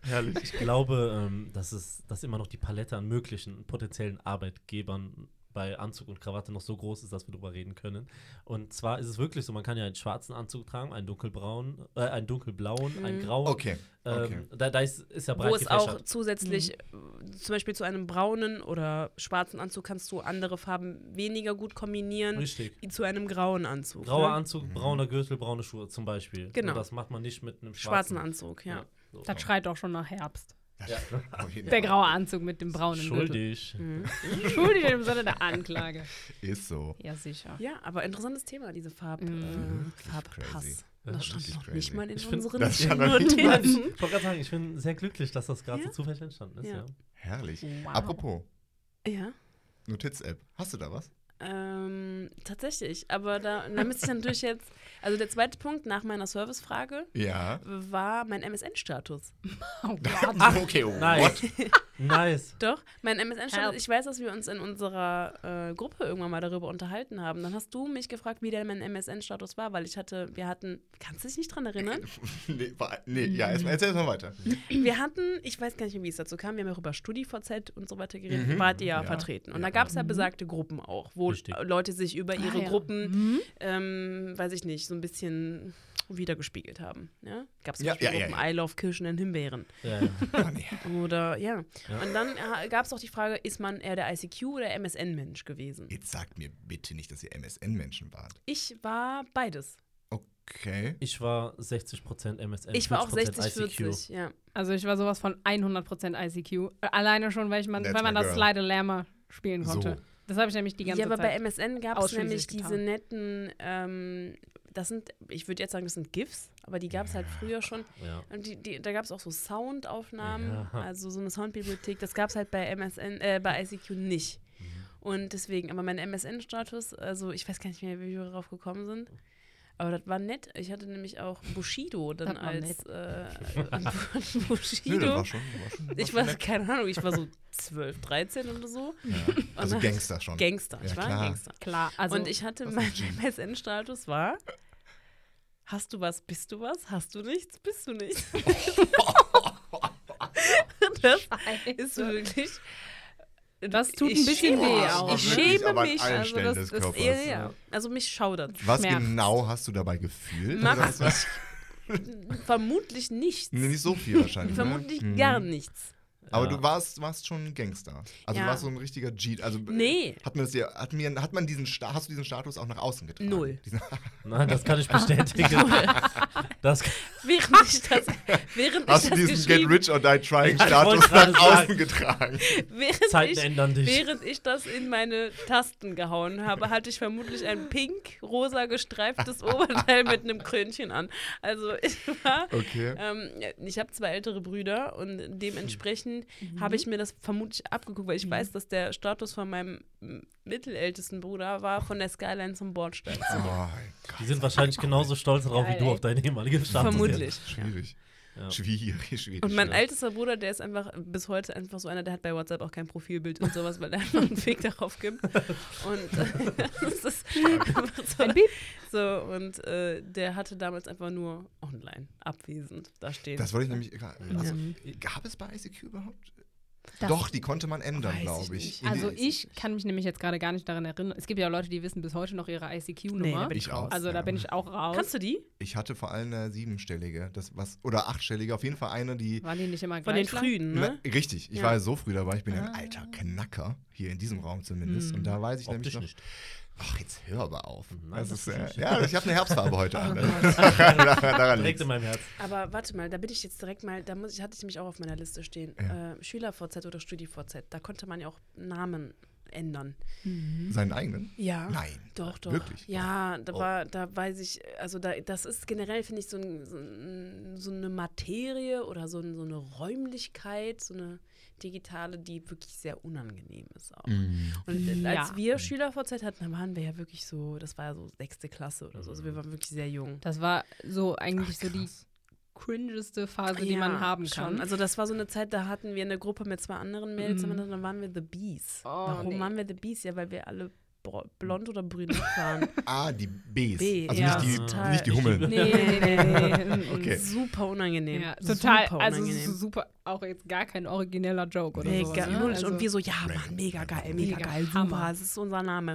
Herrlich. Ich glaube, ähm, dass es dass immer noch die Palette an möglichen potenziellen Arbeitgebern bei Anzug und Krawatte noch so groß ist, dass wir darüber reden können. Und zwar ist es wirklich so, man kann ja einen schwarzen Anzug tragen, einen dunkelbraunen, äh, einen dunkelblauen, einen Mhm. grauen. Okay, okay. Ähm, da, da ist, ist ja breit Wo es auch zusätzlich, äh, zum Beispiel zu einem braunen oder schwarzen Anzug kannst du andere Farben weniger gut kombinieren Richtig. wie zu einem grauen Anzug. Grauer ne? Anzug, brauner Gürtel, braune Schuhe zum Beispiel. Genau. Und das macht man nicht mit einem Schwarzen schwarzen, Anzug, ja. so. das schreit auch schon nach Herbst. Ja. Der graue Anzug mit dem braunen. Schuldig. Mhm. Schuldig im Sinne der Anklage. Ist so. Ja, sicher. Ja, aber interessantes Thema, diese Farb, Mhm. äh, Wirklich Farbpass. Das stand noch crazy. nicht mal in Ich find, unseren das stand noch nicht mal-. Ich wollte gerade sagen, ich bin sehr glücklich, dass das gerade Ja? so zufällig entstanden ist. Ja. Ja. Herrlich. Wow. Apropos, Ja. Notiz-App. Hast du da was? Ähm, tatsächlich, aber da, da müsste ich natürlich jetzt, also der zweite Punkt nach meiner Servicefrage Ja. war mein MSN-Status. Oh Gott. Ach, okay. Nice. nice. Doch, mein MSN-Status, ich weiß, dass wir uns in unserer äh, Gruppe irgendwann mal darüber unterhalten haben. Dann hast du mich gefragt, wie denn mein MSN-Status war, weil ich hatte, wir hatten, kannst du dich nicht dran erinnern? nee, war- nee, ja, erstmal, erzähl erst mal weiter. Wir hatten, ich weiß gar nicht, wie es dazu kam, wir haben ja auch über StudiVZ und so weiter geredet, Mhm. wart ihr ja, Ja. vertreten. Und Ja. da gab es ja besagte Gruppen auch, wo Richtig. Leute sich über ihre Ah, ja. Gruppen, Mhm. ähm, weiß ich nicht, so ein bisschen wiedergespiegelt haben. Ja? Gab es Ja, ja, Gruppen ja. I Love Kirschen und Himbeeren. Ja, ja. Nee. Oder ja. Ja. Und dann äh, gab es auch die Frage, ist man eher der ICQ oder MSN-Mensch gewesen? Jetzt sagt mir bitte nicht, dass ihr MSN-Menschen wart. Ich war beides. Okay. Ich war 60% MSN. Ich war auch 40% 60, ICQ. 40, ja. Also ich war sowas von 100% ICQ. Äh, Alleine schon, weil, ich man, That's weil man das girl. Slide Lammer spielen So. Das habe ich nämlich die ganze Ja, aber Zeit. bei MSN gab es nämlich diese getan. netten, ähm, das sind, ich würde jetzt sagen, das sind GIFs, aber die gab es halt früher schon. Ja. Und die, die, da gab es auch so Soundaufnahmen, Ja. also so eine Soundbibliothek. Das gab es halt bei MSN, äh, bei ICQ nicht. Mhm. Und deswegen, aber mein MSN-Status, also ich weiß gar nicht mehr, wie wir darauf gekommen sind. Aber das war nett. Ich hatte nämlich auch Bushido dann als äh, Nö, das Bushido. war schon, war schon, war ich war, nett. keine Ahnung, ich war so 12, 13 oder so. Ja. Also dann- Gangster schon. Gangster, ich Ja, war klar. ein Gangster. Klar, also und ich hatte mein? MSN-Status war, hast du was, bist du was, hast du nichts, bist du nichts. das ist wirklich... Das tut ein ich bisschen schäme weh auch. Ich schäme aber an mich. Also, das, des das, Körpers, ja, ja. ja. also mich schaudert. Was Schmerz. genau hast du dabei gefühlt? Also, was- Vermutlich nichts. Nee, nicht so viel wahrscheinlich. ne? Vermutlich Hm. gar nichts. Aber Ja. du warst, warst schon ein Gangster. Also Ja. du warst so ein richtiger G. Also äh, Nee. Hat man, das dir, hat, mir, hat man diesen hast du diesen Status auch nach außen getragen? Null. Diesen, Nein, das kann ich bestätigen. das, Während ich das, während hast ich du das diesen Get Rich or Die Trying Status nach außen sagen. getragen? während Zeiten ich, ändern dich. während ich das in meine Tasten gehauen habe, hatte ich vermutlich ein pink-rosa gestreiftes Oberteil mit einem Krönchen an. Also ich war Okay. Ähm, ich habe zwei ältere Brüder und dementsprechend habe ich mir das vermutlich abgeguckt, weil ich weiß, dass der Status von meinem mittelältesten Bruder war von der Skyline zum Bordstein. Oh, mein Die sind wahrscheinlich genauso stolz darauf wie du auf deinen ehemaligen Status. Vermutlich. jetzt. Schwierig. Ja. Schwierig, schwierig. Und mein schwierig. ältester Bruder, der ist einfach bis heute einfach so einer, der hat bei WhatsApp auch kein Profilbild und sowas, weil er einfach einen Weg darauf gibt. Und äh, das ist einfach so. Ein. So und äh, der hatte damals einfach nur online, abwesend da stehen. Das wollte ich nämlich. Also, Ja. Gab es bei ICQ überhaupt? Das- Doch, die konnte man ändern, ich glaube ich. In Also ich kann mich nämlich jetzt gerade gar nicht daran erinnern. Es gibt ja Leute, die wissen bis heute noch ihre Nee, da ICQ-Nummer. bin Ich auch. also da ja. bin ich auch raus. Kannst du die? Ich hatte vor allem eine siebenstellige, das was oder achtstellige, auf jeden Fall eine, die Waren die nicht immer Von den gleich lang? frühen, ne? Na, richtig. Ich Ja. war ja so früh dabei, ich bin ja ein Ah. alter Knacker hier in diesem Raum zumindest und da weiß ich nämlich Optisch noch. nicht. Ach, jetzt hör aber auf. Nein, das das ist, ist äh, ja, ich habe eine Herbstfarbe heute an. Oh? Daran Direkt in meinem Herz. Aber warte mal, da bin ich jetzt direkt mal, da muss ich, hatte ich nämlich auch auf meiner Liste stehen. Ja. Äh, SchülerVZ oder StudiVZ, da konnte man ja auch Namen ändern. Seinen eigenen? Ja. Nein. Doch, doch. Wirklich? Ja, da Oh. war, da weiß ich, also da, das ist generell, finde ich, so, ein, so, ein, so eine Materie oder so, ein, so eine Räumlichkeit, so eine digitale, die wirklich sehr unangenehm ist auch. Mhm. Und äh, als Ja. wir SchülerVZ hatten, da waren wir ja wirklich so, das war ja so sechste Klasse oder so, also wir waren wirklich sehr jung. Das war so eigentlich Ach, so die cringeste Phase, die Ja, man haben schon. kann. Also das war so eine Zeit, da hatten wir eine Gruppe mit zwei anderen Mädels Mhm. und dann waren wir The Bees. Oh, Warum nee. waren wir The Bees? Ja, weil wir alle blond oder brünett waren. Ah, die Bs. B, also ja, nicht, die, total. nicht die Hummeln. nee, nee, nee, nee. nee. Okay. Super unangenehm. Ja, total, Super also unangenehm. ist super, auch jetzt gar kein origineller Joke oder Nee, sowas. gar- ne? Also, und wir so, ja, Mann, mega geil, mega, Mega geil, Hammer. super, das ist unser Name.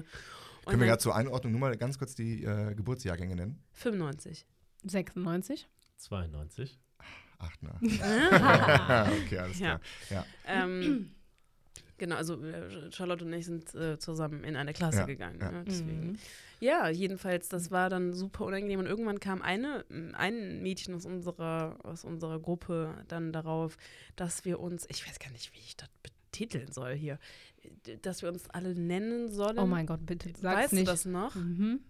Und Können wir gerade zur Einordnung nur mal ganz kurz die äh, Geburtsjahrgänge nennen? 95. 96. 92. Ach, na. Ah. okay, alles Ja. klar. Ja. ähm, genau, also äh, Charlotte und ich sind äh, zusammen in eine Klasse Ja, gegangen. ja. Ne? Deswegen. Mhm. Ja, jedenfalls, das war dann super unangenehm. Und irgendwann kam eine, ein Mädchen aus unserer, aus unserer Gruppe dann darauf, dass wir uns, ich weiß gar nicht, wie ich das betiteln soll hier, dass wir uns alle nennen sollen. Oh mein Gott, bitte sag's weißt nicht. du das noch? Mhm.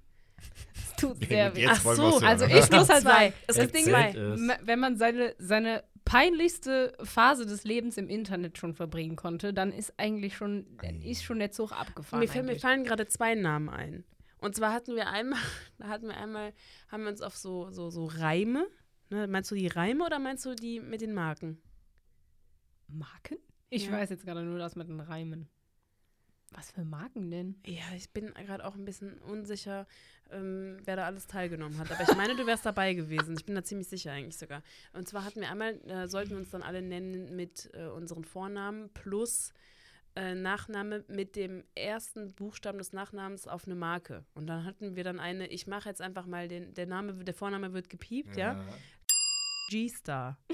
Es tut Ja, sehr weh. Ach so. Also ich muss halt Zwei. sagen, Es das gibt Ding. M- wenn man seine, seine peinlichste Phase des Lebens im Internet schon verbringen konnte, dann ist eigentlich schon, dann ist schon der Zug abgefahren. Mir, fallen- mir fallen gerade zwei Namen ein. Und zwar hatten wir einmal, da hatten wir einmal, haben wir uns auf so, so, so Reime, ne? meinst du die Reime oder meinst du die mit den Marken? Marken? Ich Ja. weiß jetzt gerade nur das mit den Reimen. Was für Marken denn? Ja, ich bin gerade auch ein bisschen unsicher, ähm, wer da alles teilgenommen hat. Aber ich meine, du wärst dabei gewesen. Ich bin da ziemlich sicher eigentlich sogar. Und zwar hatten wir einmal, äh, sollten wir uns dann alle nennen mit äh, unseren Vornamen plus äh, Nachname mit dem ersten Buchstaben des Nachnamens auf eine Marke. Und dann hatten wir dann eine, ich mache jetzt einfach mal den, der Name, der Vorname wird gepiept, ja? G-Star.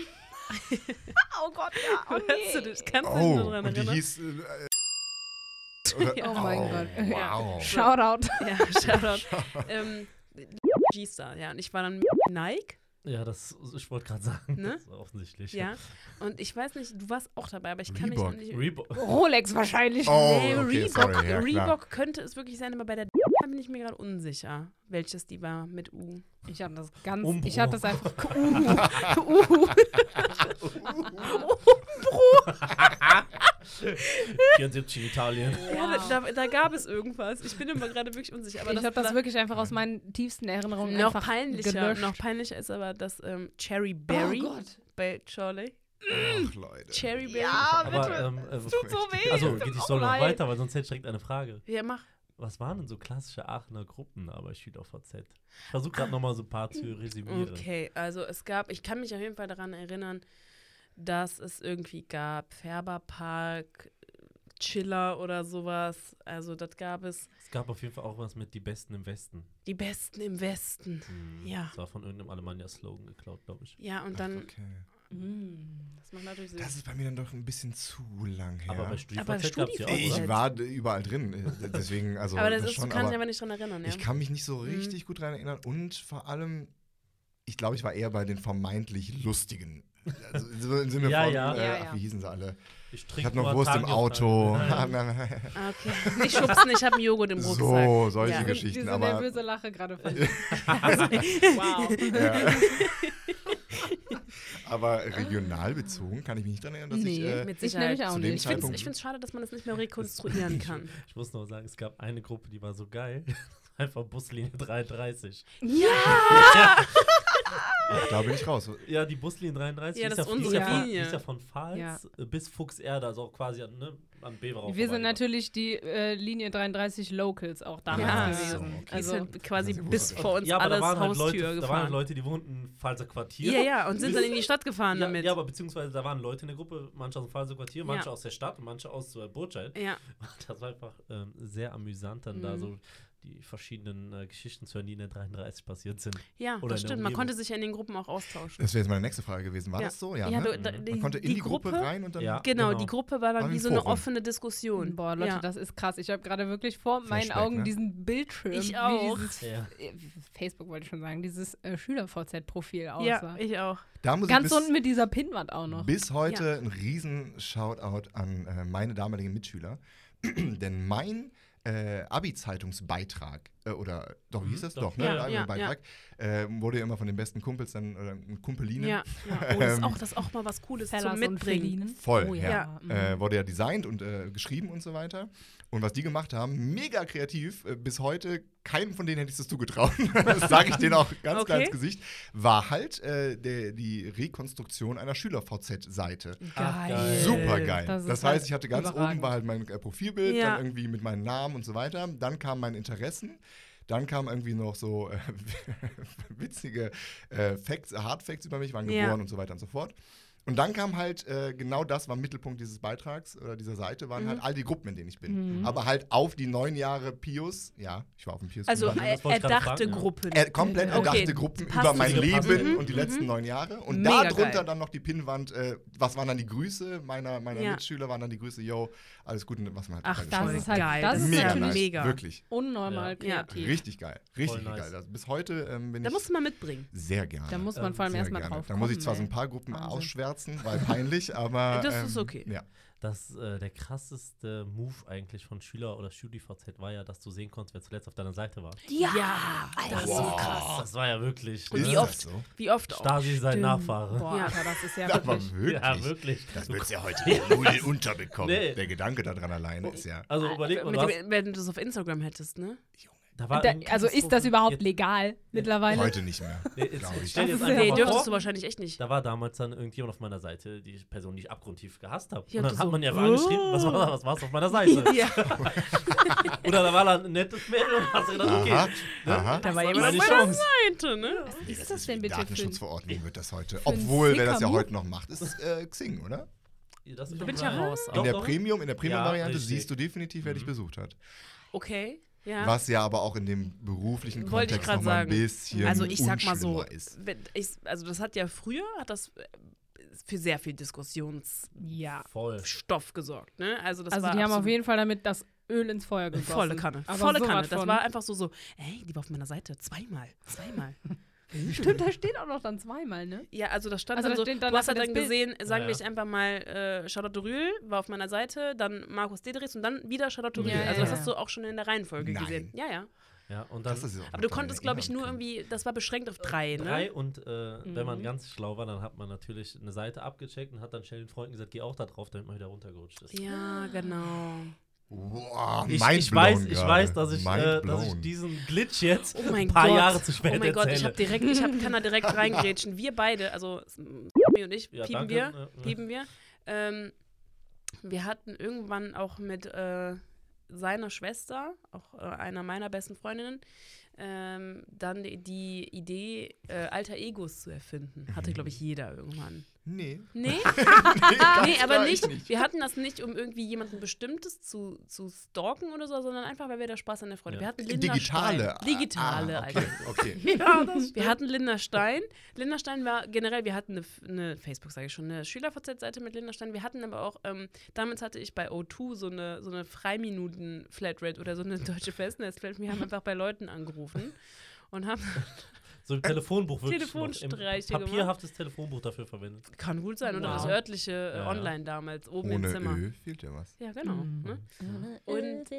Oh Gott, ja. Oh, Kannst du dich, kannst du dich Oh, dran und die erinnern? hieß. Ja. Oh mein oh, Gott. Wow. Shoutout. Ja, Shoutout. ähm, G-Star, ja. Und ich war dann Nike, Ja, das, ich wollte gerade sagen, Ne? das ist offensichtlich. ja. Und ich weiß nicht, du warst auch dabei, aber ich kann Reebok. mich nicht. Reebok. Rolex wahrscheinlich. Oh, nee, okay, Reebok, sorry, ja. Reebok könnte es wirklich sein, aber bei der bin ich mir gerade unsicher, welches die war mit U. Ich habe das ganz. Umbro. Ich hatte das einfach. Uhu. Uhu. 74 Italien. Ja, da, da, da gab es irgendwas. Ich bin immer gerade wirklich unsicher. Aber ich habe das da- wirklich einfach aus meinen tiefsten Erinnerungen noch einfach peinlicher. gelöscht. Noch peinlicher ist aber das ähm, Cherry Berry Oh Gott. bei Charlie. Ach, Leute. Cherry Berry. Ja, Aber, ähm, äh, tut so weh. also, geht ich auch soll noch weiter, weil sonst hätte ich direkt eine Frage. Ja, mach. Was waren denn so klassische Aachener Gruppen aber SchülerVZ? Ich versuche gerade nochmal so ein paar zu resümieren. Okay, also es gab, ich kann mich auf jeden Fall daran erinnern, dass es irgendwie gab Färberpark, Chiller oder sowas. Also das gab es. Es gab auf jeden Fall auch was mit Die Besten im Westen. Die Besten im Westen. Hm, Ja. Das war von irgendeinem Alemannia-Slogan geklaut, glaube ich. Ja, und dann. Okay. Mm. Das macht natürlich Sinn. Das ist bei mir dann doch ein bisschen zu lang her. Aber bei Aber StudiVZ es ja auch, ich oder? war überall drin, äh, deswegen, also aber das das ist, schon, du kannst dich aber nicht dran erinnern, ja. ich kann mich nicht so richtig gut daran erinnern und vor allem, ich glaube, ich war eher bei den vermeintlich lustigen. Also, so im Sinne Ja, von, ja. Äh, Ja, ach, ja. wie hießen sie alle? Ich, Ich habe noch Wurst im Auto. Okay. Nicht schubsen, ich habe einen Joghurt im Rucksack. so, solche Ja. Geschichten. Diese aber nervöse Lache gerade von Wow. Ja. Aber regional bezogen kann ich mich nicht daran erinnern, dass ich. Nee, Äh, Mit Ich Sicherheit. nämlich auch zu dem nicht. Ich finde es ich schade, dass man das nicht mehr rekonstruieren kann. Ich muss noch sagen, es gab eine Gruppe, die war so geil. Einfach Buslinie 33. Ja! Da bin ich raus. Ja, die Buslinie 33 Ja, ist, das ja, ist ist, unsere ja von, ist ja von Pfalz Ja. bis Fuchserde, also auch quasi an, ne, an Beverau. Wir sind natürlich die äh, Linie 33 Locals auch damals Ja. gewesen. So, okay. Ist Also, halt quasi bis vor uns ja, aber alles da waren halt Haustür Leute, da waren gefahren. halt Leute, die wohnten im Pfalzer Quartier. ja, ja, und sind dann in die Stadt gefahren ja, damit. ja, aber beziehungsweise da waren Leute in der Gruppe, manche aus dem Pfalzer Quartier, manche Ja. aus der Stadt und manche aus äh, Burtscheid. ja. Das war einfach ähm, sehr amüsant, dann da Mhm. so die verschiedenen äh, Geschichten zu hören, die in der 33 passiert sind. ja Oder das stimmt. Man konnte sich ja in den Gruppen auch austauschen. Das wäre jetzt meine nächste Frage gewesen. War Ja. das so? Ja. Ja, ne? du, da, Mhm. die, Man konnte in die, Gruppe, rein und dann. Ja. Genau, Genau. die Gruppe war dann War wie so eine offene Diskussion. boah, Leute, ja. das ist krass. Ich habe gerade wirklich vor meinen Flashback, Augen ne? diesen Bildschirm. Ich auch. Dieses, Ja. Facebook wollte ich schon sagen, dieses äh, Schüler-VZ-Profil aussah. ja, ich auch. Da muss Ganz ich bis, unten mit dieser Pinnwand auch noch. bis heute ein riesen Shoutout an äh, meine damaligen Mitschüler. Denn mein äh, Abi-Zeitungsbeitrag, äh, oder doch, wie hieß das? Doch. Doch, ne? Ja, ja, Beitrag, äh, wurde ja immer von den besten Kumpels dann, oder Kumpelinen, Ja, ja. Oh, das ist Ähm, auch, das ist auch mal was Cooles Fellas zum Mitbringen. Voll, oh, ja. ja. mhm. äh, wurde ja designt und äh, geschrieben und so weiter. Und was die gemacht haben, mega kreativ, äh, bis heute, keinem von denen hätte ich das zugetraut, das sage ich denen auch ganz klar Okay. ins Gesicht, war halt äh, der, die Rekonstruktion einer Schüler-VZ-Seite. Geil. Super geil. Das Das, halt heißt, ich hatte ganz oben überragend. war halt mein äh, Profilbild, Ja. dann irgendwie mit meinem Namen und so weiter. Dann kamen meine Interessen. Dann kamen irgendwie noch so äh, witzige äh, Facts, Hard Facts über mich, wann Ja. geboren und so weiter und so fort. Und dann kam halt, äh, genau das war Mittelpunkt dieses Beitrags oder dieser Seite, waren Mhm. halt all die Gruppen, in denen ich bin. Aber halt auf die neun Jahre Pius, ja, ich war auf dem Pius. Also gerade erdachte fragen, ja. Gruppen. Er, komplett Okay, erdachte Gruppen passt über mein Leben passt. und die letzten neun Jahre. Und Mega darunter geil. dann noch die Pinnwand, äh, was waren dann die Grüße meiner, meiner Ja. Mitschüler, waren dann die Grüße, yo, alles gut, und was man halt Ach, das ist halt- geil. das ist mega natürlich nice, mega. wirklich. Unnormal Ja. kreativ. Richtig geil, richtig nice. geil. Also bis heute ähm, bin Da ich musst du mal mitbringen. sehr gerne. Da muss man Ähm, vor allem erstmal drauf Da muss ich zwar so ein paar Gruppen Wahnsinn. Ausschwärzen, weil peinlich, aber Das ist ähm, okay. Ja. Das, äh, der krasseste Move eigentlich von Schüler oder StudiVZ war ja, dass du sehen konntest, wer zuletzt auf deiner Seite war. Ja, das ist so Wow. krass. Das war ja wirklich. Und Ist wie das oft, so? wie oft auch. Stasi sein Stimmt. Nachfahre. Boah, Ja. Das ist ja Aber wirklich. wirklich. Ja, wirklich. Das Du- wird es ja heute null unterbekommen. Nee. Der Gedanke daran alleine ist ja. Also überleg mal, Mit du hast, dem, wenn du das auf Instagram hättest, ne? Da war Da, also ist das überhaupt Jetzt- legal mittlerweile? Heute nicht mehr. Nee, jetzt, ich. stell Das jetzt Nee, dürftest du wahrscheinlich echt nicht. da war damals dann irgendjemand auf meiner Seite, die Person, die ich abgrundtief gehasst habe. Ja, und dann hat so, man ja oh. angeschrieben, was war was war's auf meiner Seite? Ja. Oder da war da ein nettes Mädel und hast gedacht, okay, Aha, ne? aha. Da war das jemand auf die meiner. Seite, ne? Nee, ist das denn bitte für ein- Datenschutzverordnung wird das heute. Obwohl, wer das ja heute noch macht, ist äh, Xing, oder? Das Da bin ich ja raus. In der doch. Premium, in der Premium-Variante siehst du definitiv, wer dich Mhm. besucht hat. Okay, ja. Was ja aber auch in dem beruflichen Wollte Kontext noch mal ein bisschen Also ich sag mal so, ist. wenn ich, also das hat ja früher, hat das äh, für sehr viel Diskussionsstoff Ja. Voll. gesorgt, ne? Also das Also war die haben auf jeden Fall damit das Öl ins Feuer gegossen. Volle Kanne. Aber Volle Kanne. Das war einfach so, so, ey, die war auf meiner Seite. Zweimal. Zweimal. Stimmt, da steht auch noch dann zweimal, ne? Ja, also das stand Also dann da so, steht dann du hast halt dann das Bild. gesehen, sagen Ja, wir ja. einfach mal äh, Charlotte Rühl war auf meiner Seite, dann Markus Dedrichs und dann wieder Charlotte Rühl. Ja, also ja, das hast du auch schon in der Reihenfolge Nein. gesehen. Ja, ja. Ja, und dann Aber du konntest, glaube ich, nur Inhalte. irgendwie, das war beschränkt auf drei, ne? drei und äh, wenn man Mhm. ganz schlau war, dann hat man natürlich eine Seite abgecheckt und hat dann schnell den Freunden gesagt, geh auch da drauf, damit man wieder runtergerutscht ist. Ja, genau. Wow, Ich, mind ich, weiß, ich weiß, dass ich, Mind äh, dass ich diesen Glitch jetzt Oh mein ein paar Gott. Jahre zu spät Oh mein Gott, ich erzähle. habe direkt, ich hab, kann da direkt reingrätschen. Wir beide, also Sami und ich, Ja, piepen danke. wir, piepen wir. Ähm, wir hatten irgendwann auch mit äh, seiner Schwester, auch äh, einer meiner besten Freundinnen, ähm, dann die, die Idee, äh, alter Egos zu erfinden. Hatte, glaube ich, jeder irgendwann. Nee. Nee? nee, nee, aber nicht, ich Wir hatten das nicht, um irgendwie jemanden Bestimmtes zu, zu stalken oder so, sondern einfach, weil wir da Spaß an der Freude. Ja. Wir hatten Linda Digitale. Stein. Digitale, ah, Alter. okay, okay. Ja, wir hatten Linda Stein. Linda Stein war generell, wir hatten eine, eine Facebook, sage ich schon, eine SchülerVZ-Seite mit Linda Stein. Wir hatten aber auch, ähm, damals hatte ich bei O2 so eine, so eine Freiminuten-Flatrate oder so eine deutsche Festnetzflat. Wir haben einfach bei Leuten angerufen und haben, So im Telefonbuch wirklich noch, im Telefonstreiche papierhaftes Telefonbuch dafür verwendet. kann gut sein, oder Wow. das örtliche äh, Ja, ja. Online damals, oben im Ohne Zimmer. Ö fehlt ja was. Ja, genau. Mhm. Ne? Und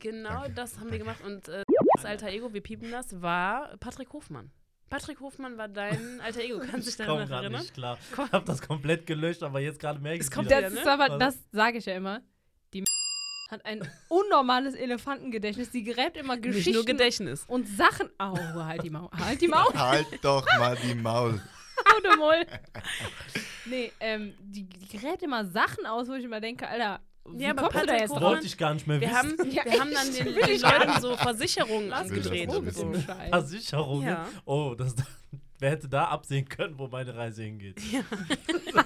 genau Danke, das haben wir gemacht. Und äh, das alter Ego, wir piepen das, war Patrick Hofmann. Patrick Hofmann war dein alter Ego. Kannst du dich Ich daran komme gerade erinnern? nicht klar. Ich habe das komplett gelöscht, aber jetzt gerade merke ich Es es kommt wieder. Das ne? aber, Also- das sage ich ja immer. Hat ein unnormales Elefantengedächtnis. Die gräbt immer Nicht Geschichten nur Gedächtnis. und Sachen. Au, halt die Maul. Halt die Maul. halt doch mal die Maul. Hau du Maul. Nee, ähm, die, die gräbt immer Sachen aus, wo ich immer denke, Alter, wie Ja, aber kommst du da jetzt? Wollte ich gar nicht mehr Wir wissen. haben, Ja, wir haben dann den, den Leuten so Versicherungen angedreht. so. Versicherungen. Ja. Oh, das, wer hätte da absehen können, wo meine Reise hingeht? Ja,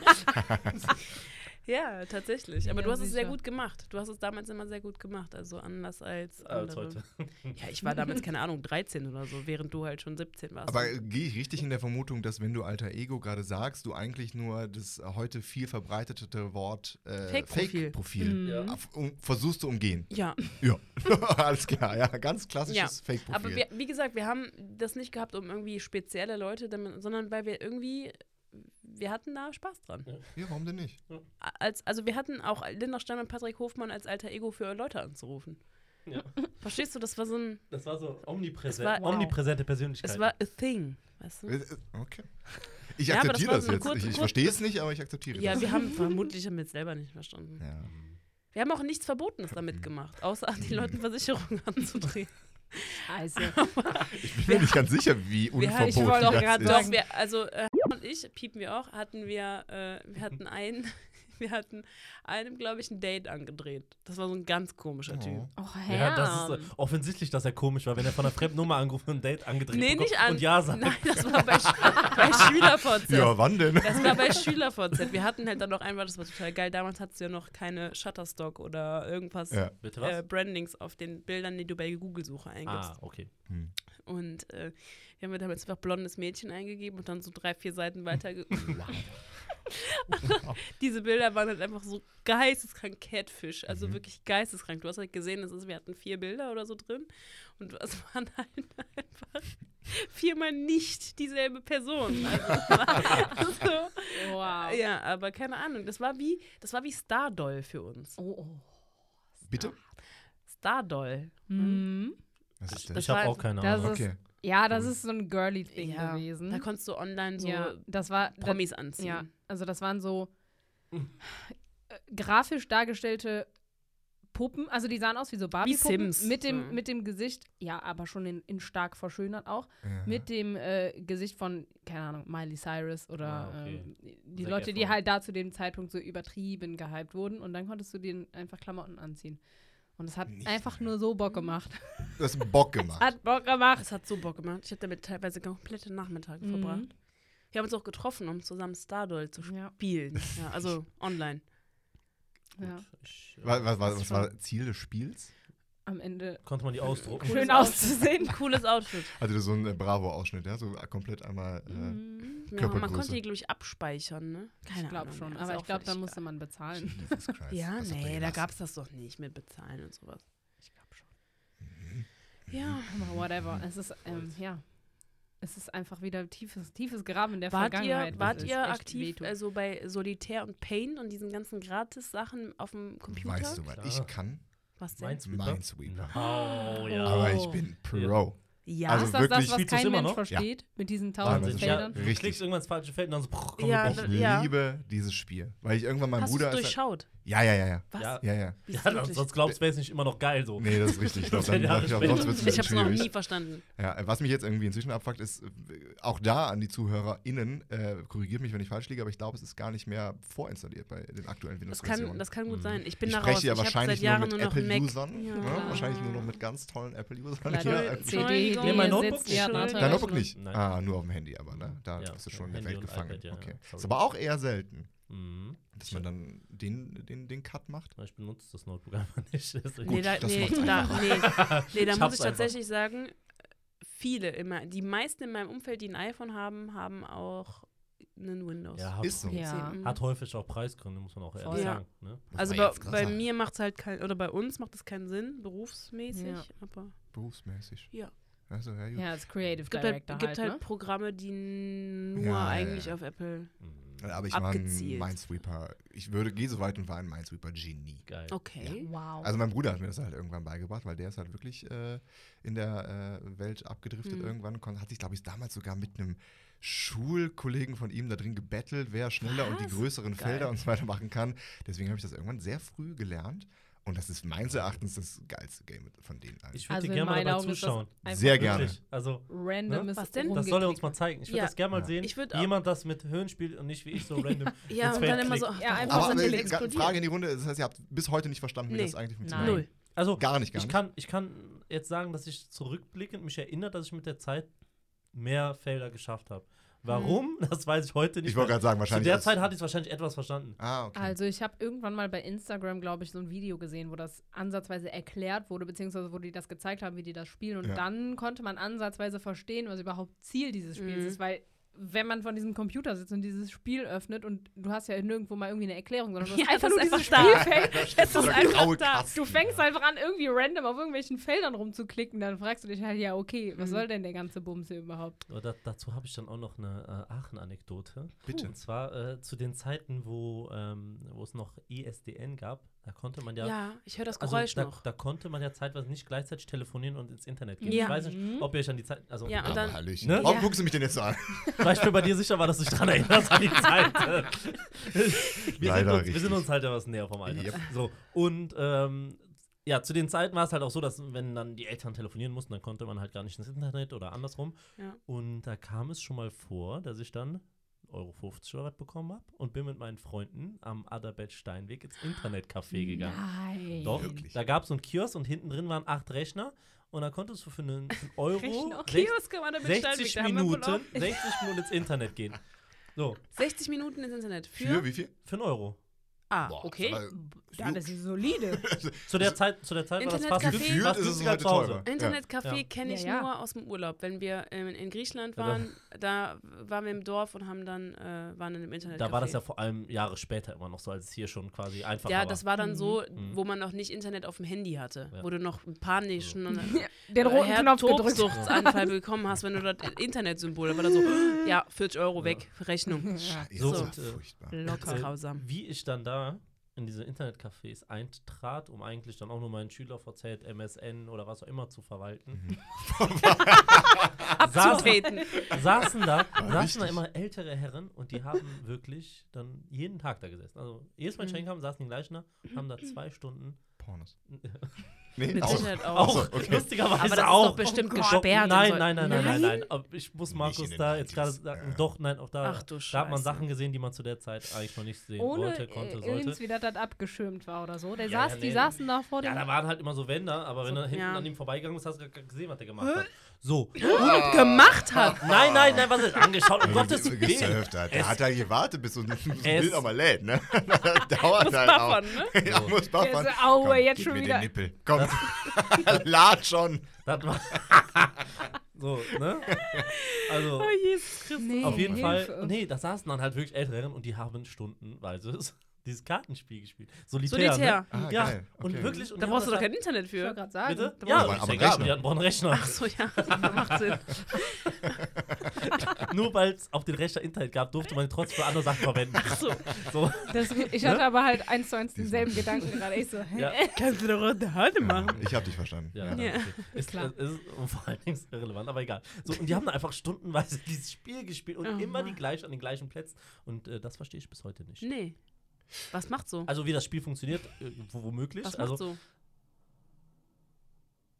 tatsächlich. Aber Ja, du hast es sehr sicher. gut gemacht. Du hast es damals immer sehr gut gemacht. Also anders als Als andere. heute. Ja, ich war damals, keine Ahnung, 13 oder so, während du halt schon 17 warst. Aber gehe ich richtig in der Vermutung, dass wenn du alter Ego gerade sagst, du eigentlich nur das heute viel verbreitete Wort äh, Fake-Profil. Fake-Profil Mhm. Ja. versuchst du umgehen? ja, Ja, alles klar, ja, ganz klassisches Ja, Fake-Profil. aber wir, wie gesagt, wir haben das nicht gehabt, um irgendwie spezielle Leute, damit, sondern weil wir irgendwie, wir hatten da Spaß dran. ja, warum denn nicht? Als, also wir hatten auch Linda Stein und Patrick Hofmann als alter Ego für Leute anzurufen. Ja. Verstehst du, das war so ein, Das war so omnipräsent, Es war- omnipräsente Persönlichkeit. es war a thing, weißt du? Äh, äh, Okay. Ich Ja, das akzeptiere das, so eine jetzt. kurze- ich ich verstehe es nicht, aber ich akzeptiere Ja, das. wir haben vermutlich haben wir es selber nicht verstanden. ja. Wir haben auch nichts Verbotenes damit gemacht, außer den Leuten Versicherungen anzudrehen. Scheiße. Ich bin mir nicht ganz sicher, wie ich unverboten auch das gerade ist. Doch, wir, also äh, und ich, piepen wir auch, hatten wir, äh, wir hatten einen, wir hatten einem, glaube ich, ein Date angedreht. Das war so ein ganz komischer Typ. Oh. Oh, ja, Herr. das ist äh, offensichtlich, dass er komisch war, wenn er von einer fremden Nummer angerufen und ein Date angedreht Nee, bekommt nicht an. und Ja sagt. Nein, das war bei, bei SchülerVZ. Ja, wann denn? Das war bei SchülerVZ. Wir hatten halt dann noch einmal, das war total geil. Damals hattest du ja noch keine Shutterstock oder irgendwas Ja. Bitte was? äh, Brandings auf den Bildern, die du bei Google-Suche eingibst. ah, okay. Hm. Und äh, wir haben damals einfach blondes Mädchen eingegeben und dann so drei, vier Seiten weiter. Diese Bilder waren halt einfach so geisteskrank Catfish, also wirklich geisteskrank. Du hast halt gesehen, das ist, wir hatten vier Bilder oder so drin und es waren halt einfach viermal nicht dieselbe Person. Also, es war so, Wow. ja, aber keine Ahnung, das war wie, das war wie Stardoll für uns. Oh, oh. Bitte? Stardoll. Mhm. Was ist Das ich habe war- auch keine das Ahnung. ist- Okay. Ja, das ist so ein girly Thing Ja, gewesen. Da konntest du online so ja, das war Promis anziehen. Ja, also das waren so äh, grafisch dargestellte Puppen, also die sahen aus wie so Barbie-Puppen Sims, mit dem so. mit dem Gesicht, ja, aber schon in, in stark verschönert auch, Ja. mit dem äh, Gesicht von keine Ahnung Miley Cyrus oder Ah, okay. ähm, die Zac Leute, die halt da zu dem Zeitpunkt so übertrieben gehypt wurden und dann konntest du denen einfach Klamotten anziehen und es hat Nicht einfach mehr. nur so Bock gemacht. Du hast Bock gemacht. Hat Bock gemacht. Es hat so Bock gemacht. Ich habe damit teilweise komplette Nachmittage Mhm. verbracht. Wir haben uns auch getroffen, um zusammen Stardoll zu Ja. spielen. Ja, also online. Ja. Ich, äh, Was, was, was, Das was war- Ziel des Spiels? am Ende Konnte man die ausdrucken. schön auszusehen. Cooles Outfit. Also so ein äh, Bravo-Ausschnitt, ja, so komplett einmal. Äh, Mhm. Ja, man konnte die, glaube ich, abspeichern, ne? Keine Ich glaube Ahnung. schon. Aber ich glaube, da musste man bezahlen. Jesus Christ. Ja, ihr nee, da gab es das doch nicht mit Bezahlen und sowas. Ich glaube schon. Ja. Aber whatever. Es ist, ähm, ja. Es ist einfach wieder tiefes, tiefes Graben in der Wart ihr, Vergangenheit. wart was ihr aktiv wehtut. also bei Solitär und Paint und diesen ganzen Gratis-Sachen auf dem Computer? Weißt du, was Klar. ich kann? Was denn? Minesweeper? Minesweeper. Oh, ja. Aber ich Oh. bin Pro. Ja, Also ist das wirklich- das, was kein Mensch noch? versteht? Mit diesen Wahnsinn. tausend ja, Feldern? du Richtig. klickst irgendwann ins falsche Feld und dann so, prr, komm, Ja, Ich Ja. liebe dieses Spiel. Weil ich irgendwann mein Hast du Bruder. es ist- durchschaut? Ja, ja, ja, ja. Was? Ja. Ja, ja. Ja, das dann, sonst glaubst du, wäre es nicht immer noch geil so. Nee, das ist richtig. Ich glaube, dann, ich glaub, sonst wird es Ich habe es noch nie verstanden. Ja, was mich jetzt irgendwie inzwischen abfuckt, ist äh, auch da an die ZuhörerInnen, äh, korrigiert mich, wenn ich falsch liege, aber ich glaube, es ist gar nicht mehr vorinstalliert bei den aktuellen Das Windows-Versionen. kann, das kann gut Mhm. sein. Ich bin ich da spreche raus. ja ich habe wahrscheinlich seit Jahren nur mit. Apple-Usern. Ja, ne? Wahrscheinlich nur noch mit ganz tollen Apple-Usern. Leider CD, Nee, mein Notebook sitzt ja. Dein Notebook nicht? Nein. Ah, nur auf dem Handy, aber ne? da Ja, bist du schon in Handy der Welt gefangen. iPad, ja, okay. Ist aber auch eher selten, Mhm. dass man dann den, den, den Cut macht. Ich benutze das Notebook einfach nicht. Ist Nee, da, das nee, da, nee, nee, da Ich muss ich einfach. tatsächlich sagen, viele immer, die meisten in meinem Umfeld, die ein iPhone haben, haben auch einen Windows. ja, hat, Ist so. Ja. Hat häufig auch Preisgründe, muss man auch ehrlich. Ja. sagen. Ne? Also bei, bei mir macht es halt kein, oder bei uns macht es keinen Sinn, berufsmäßig, Ja. aber Berufsmäßig. Ja. Also, ja, gut. Ja, als Creative es gibt Director halt, gibt halt, halt ne? Programme, die nur Ja, ja, eigentlich ja. auf Apple. Mhm. Aber ich war ein abgezielt. Minesweeper. Ich würde, gehe so weit und war ein Minesweeper-Genie. Geil. Okay. Wow. Also mein Bruder hat mir das halt irgendwann beigebracht, weil der ist halt wirklich äh, in der äh, Welt abgedriftet Mhm. irgendwann. Kon hat sich, glaube ich, damals sogar mit einem Schulkollegen von ihm da drin gebettelt, wer schneller und die Was? größeren Geil. Felder und so weiter machen kann. Deswegen habe ich das irgendwann sehr früh gelernt. Und das ist meines Erachtens das geilste Game von denen allen. Ich würde Also gerne mal dabei Augen zuschauen. Sehr gerne. Also, randomes Was denn? das soll er uns mal zeigen. Ich würde Ja. das gerne mal Ja. sehen. Ich Jemand das mit Höhen spielt und nicht wie ich so random. Ja, ins und dann immer so, Ja, einfach Aber explodiert? Frage in die Runde, das heißt, ihr habt bis heute nicht verstanden, wie Nee. das eigentlich funktioniert. Null. Also, Gar nicht, gar ich nicht. kann, ich kann jetzt sagen, dass ich zurückblickend mich erinnere, dass ich mit der Zeit mehr Felder geschafft habe. Warum? Das weiß ich heute nicht. Ich wollte gerade sagen, Zu wahrscheinlich. der ist- Zeit hatte ich es wahrscheinlich etwas verstanden. Ah, okay. Also ich habe irgendwann mal bei Instagram, glaube ich, so ein Video gesehen, wo das ansatzweise erklärt wurde, beziehungsweise wo die das gezeigt haben, wie die das spielen. Und Ja. dann konnte man ansatzweise verstehen, was überhaupt Ziel dieses Spiels Mhm. ist. Weil wenn man von diesem Computer sitzt und dieses Spiel öffnet und du hast ja nirgendwo mal irgendwie eine Erklärung, sondern du hast Ja, einfach nur ist dieses. Spielfeld. ist einfach da. Du fängst einfach an, irgendwie random auf irgendwelchen Feldern rumzuklicken. Dann fragst du dich halt, ja, okay, was Mhm. soll denn der ganze Bums hier überhaupt? Aber da, dazu habe ich dann auch noch eine äh, Aachen-Anekdote. Bitte. Und zwar äh, zu den Zeiten, wo, ähm, wo es noch ISDN gab, da konnte man ja. Ja, ich höre das also Geräusch da, noch. da konnte man ja zeitweise nicht gleichzeitig telefonieren und ins Internet gehen. Ja. Ich weiß nicht, Mhm. ob ihr euch an die Zeit. Also, Ja, und dann- Hallöchen. Ne? Warum Ja. guckst du mich denn jetzt so an? weil ich bin bei dir sicher war, dass du dich daran erinnerst an die Zeit. wir, sind Leider uns, wir sind uns halt etwas näher vom Alter. Yep. So, und ähm, ja, zu den Zeiten war es halt auch so, dass wenn dann die Eltern telefonieren mussten, dann konnte man halt gar nicht ins Internet oder andersrum. Ja. Und da kam es schon mal vor, dass ich dann Euro 50 oder was bekommen habe und bin mit meinen Freunden am Adalbert Steinweg ins Internetcafé gegangen. Nein. Doch, Wirklich? da gab es so einen Kiosk und hinten drin waren acht Rechner und da konntest du für einen, Euro sech- Kiosk war da mit 60 Steinweg, da haben wir wohl Minuten, 60 Minuten ins Internet gehen. So, auch 60 Minuten ins Internet. Für? Für wie viel? für einen Euro. Ah, Boah, okay. aber- Ja, das ist solide. Zu der Zeit, zu der Zeit war das fast, Gefühlt ist es heute als zu Hause. teurer. Internetcafé Ja. kenne ich Ja, ja. nur aus dem Urlaub. Wenn wir ähm, in Griechenland Ja, waren, da waren wir im Dorf und haben dann, äh, waren in einem Internetcafé. Da war das ja vor allem Jahre später immer noch so, als es hier schon quasi einfacher Ja, war. das war dann Mhm. so, Mhm. wo man noch nicht Internet auf dem Handy hatte, Ja. wo du noch panischen und Den roten Knopf gedrückt. Herzogsuchtsanfall bekommen hast, wenn du das Internetsymbol, da war da so, ja, 40 Euro weg, Rechnung. Ja. So, ist äh, furchtbar. Locker Äh, grausam. Wie ich dann da in diese Internetcafés eintrat, um eigentlich dann auch nur meinen SchülerVZ, MSN oder was auch immer zu verwalten, Mhm. Abzutreten. saßen da, saßen da immer ältere Herren und die haben wirklich dann jeden Tag da gesessen. Also jedes Mal, wenn ich Mhm. reinkam, saßen die gleich da, haben da zwei Stunden Pornos. Nee, Mit auch. Sicherheit auch. auch, okay. lustigerweise Aber das ist auch. doch bestimmt Doch, gesperrt Nein, nein, nein, nein, nein, Nein? nein. Aber ich muss Markus da jetzt gerade 90s, sagen, ja. doch, nein, auch da, Ach du da hat man Scheiße. Sachen gesehen, die man zu der Zeit eigentlich noch nicht sehen Ohne wollte, konnte, äh, sollte. irgendwie, dass das abgeschirmt war oder so. Der Ja, saß, ja, die nee. saßen da vor dem. Ja, da waren halt immer so Wände, aber wenn So, du hinten ja. an ihm vorbeigegangen bist, hast du gar gesehen, was der gemacht hat. So. Gemacht hat. Nein, nein, nein, was ist angeschaut? Um Gottes Willen. hat. Der hat da gewartet, bis so ein, Bild auch mal lädt, ne? Dauert Muss halt auch. buffern, ne? Ja, muss buffern. So, aua, Komm, jetzt gib schon mir wieder. Den Nippel. Komm, Das, Lad schon. das war. so, ne? Also. Oh, Jesus Christus. Nee. Auf jeden Hilfe. Fall, nee, da saßen dann halt wirklich Ältere und die haben stundenweise dieses Kartenspiel gespielt. Solitär. Solitär. Ne? Ah, ja, geil. und Okay. wirklich. Und Da die brauchst du doch das kein Internet Ich wollte für. gerade sagen. Bitte? da Ja, brauchst aber- aber Rechner. aber die hatten brauchen einen Rechner. Ach so, ja. Macht Sinn. Nur weil es auf den Rechner Internet gab, durfte man ihn trotzdem für andere Sachen verwenden. Ach so. So, Das, ich hatte aber halt eins zu eins denselben Gedanken gerade. Ich so, hä? ja. Kannst du doch unter Hand machen. Ich hab dich verstanden. Ja, Ja. okay. Ist, Klar. Ist, ist vor allen Dingen irrelevant, aber egal. So, und die haben da einfach stundenweise dieses Spiel gespielt und Oh immer die Mann. gleich, an den gleichen Plätzen. Und äh, das verstehe ich bis heute nicht. Nee. Was macht so? Also wie das Spiel funktioniert, äh, wo- womöglich. Was also, macht so?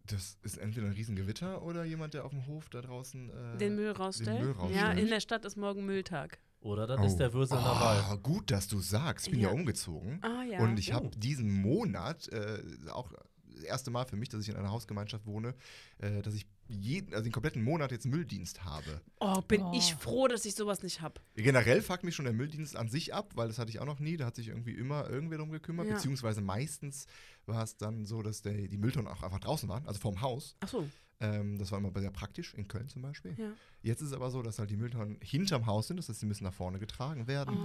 Das ist entweder ein Riesengewitter oder jemand, der auf dem Hof da draußen äh, Den Müll rausstellen? Müll Ja, rausstellt. in der Stadt ist morgen Mülltag. Oder dann Oh. ist der Würsel dabei. Oh, gut, dass du sagst. Ich bin ja, Ja. umgezogen. Ah ja. Und ich habe Oh. diesen Monat, äh, auch das erste Mal für mich, dass ich in einer Hausgemeinschaft wohne, äh, dass ich jeden, also den kompletten Monat jetzt Mülldienst habe. oh, bin Oh. ich froh, dass ich sowas nicht habe. Generell fuckt mich schon der Mülldienst an sich ab, weil das hatte ich auch noch nie. Da hat sich irgendwie immer irgendwer drum gekümmert. Ja. Beziehungsweise meistens war es dann so, dass der, die Mülltonnen auch einfach draußen waren, also vorm Haus. Ach so. Ähm, das war immer sehr praktisch, in Köln zum Beispiel. Ja. Jetzt ist es aber so, dass halt die Mülltonnen hinterm Haus sind, das heißt, sie müssen nach vorne getragen werden.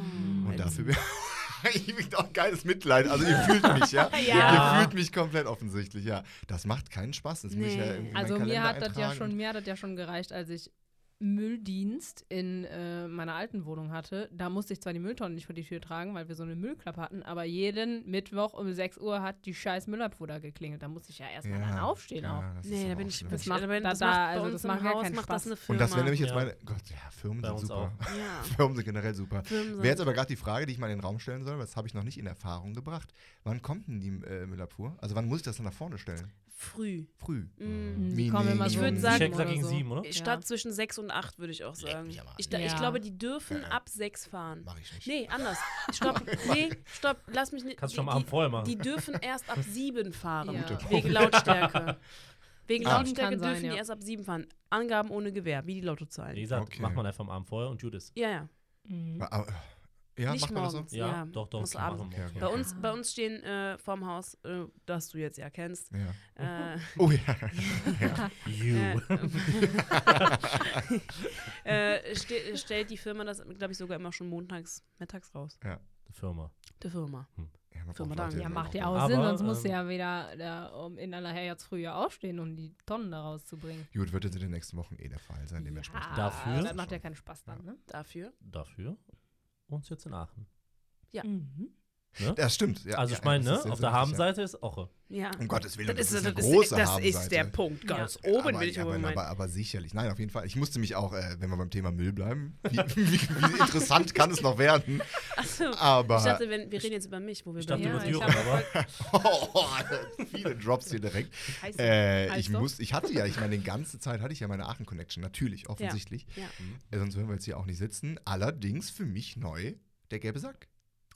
Oh, Und dafür ich bin auch geiles Mitleid. Also ihr fühlt mich, ja? Ja. Ihr fühlt mich komplett offensichtlich, ja. Das macht keinen Spaß. Das muss ich ja Nee. irgendwie Also mir hat das ja schon, mir hat das ja schon gereicht, als ich Mülldienst in äh, meiner alten Wohnung hatte. Da musste ich zwar die Mülltonnen nicht vor die Tür tragen, weil wir so eine Müllklappe hatten, aber jeden Mittwoch um 6 Uhr hat die scheiß Müllabfuhr da geklingelt. Da musste ich ja erstmal dann aufstehen auch. das ist Nee, da bin auch ich wirklich. macht da das da- also das macht gar Haus keinen macht das Spaß. Und das wäre nämlich jetzt Ja. meine. Gott, ja, Firmen sind super. auch. Ja. Firmen sind generell super. Wäre jetzt aber gerade die Frage, die ich mal in den Raum stellen soll, weil das habe ich noch nicht in Erfahrung gebracht. Wann kommt denn die äh, Müllabfuhr? Also wann muss ich das dann nach vorne stellen? Früh. Früh. Mm. Die kommen immer Ich so würd um sagen- sieben oder gegen so. sieben, oder? Stadt zwischen 6 und 8, würde ich auch sagen. Ich, da- ich Ja. glaube, die dürfen Ja. ab 6 fahren. Mach ich nicht. Nee, anders. Stopp, nee, stopp, lass mich nicht. Kannst die, du schon am Abend die, vorher machen. die dürfen erst ab 7 fahren. Ja. Wegen Lautstärke. Wegen Ah. Lautstärke Kann sein, dürfen die ja. erst ab 7 fahren. Angaben ohne Gewehr, wie die Lottozahlen. Wie gesagt, Okay. macht man einfach am Abend vorher und Judith. Ja, ja. Mhm. Aber, ja, Nicht macht man das so? morgens. Ja, Ja, doch, doch. muss machen abends. wir Okay, morgens. Bei uns, bei uns stehen äh, vorm Haus, äh, das du jetzt ja kennst, Ja. äh, Oh ja. You. äh, ste stellt die Firma das, glaube ich, sogar immer schon montags, mittags raus. Die Firma. Die Firma. ja braucht Dank. Leute, Ja, die macht auch- ja auch Aber, Sinn, sonst musst du ähm, ja wieder da, um in aller Herrschaftsfrühe aufstehen, um die Tonnen da rauszubringen. Gut, wird jetzt in den nächsten Wochen eh der Fall sein, dementsprechend. Dafür- Das macht ja keinen Spaß dann, ne? Dafür. Dafür uns jetzt in Aachen. Ja. Mhm. Ne? Das stimmt. Ja, also ja, ich meine, ne, auf der ja. Habenseite ist Oche. Ja. Um Gottes Willen, Das, das, ist, ist eine das, große ist, das ist der Punkt. Ja. Ganz oben aber, will ich ja, aber aber, aber, aber sicherlich. Nein, auf jeden Fall. Ich musste mich auch, äh, wenn wir beim Thema Müll bleiben, wie, wie, wie interessant kann es noch werden? Achso. Aber Ich dachte, wenn, wir reden jetzt über mich, wo wir Ich dachte bei Ja, über ich Düren, hab- aber oh, viele Drops hier direkt. Heiß- Äh, Heißt ich, doch. muss, ich hatte ja, ich meine, die ganze Zeit hatte ich ja meine Aachen-Connection, natürlich, offensichtlich. Ja. Äh, sonst würden wir jetzt hier auch nicht sitzen. Allerdings für mich neu der gelbe Sack.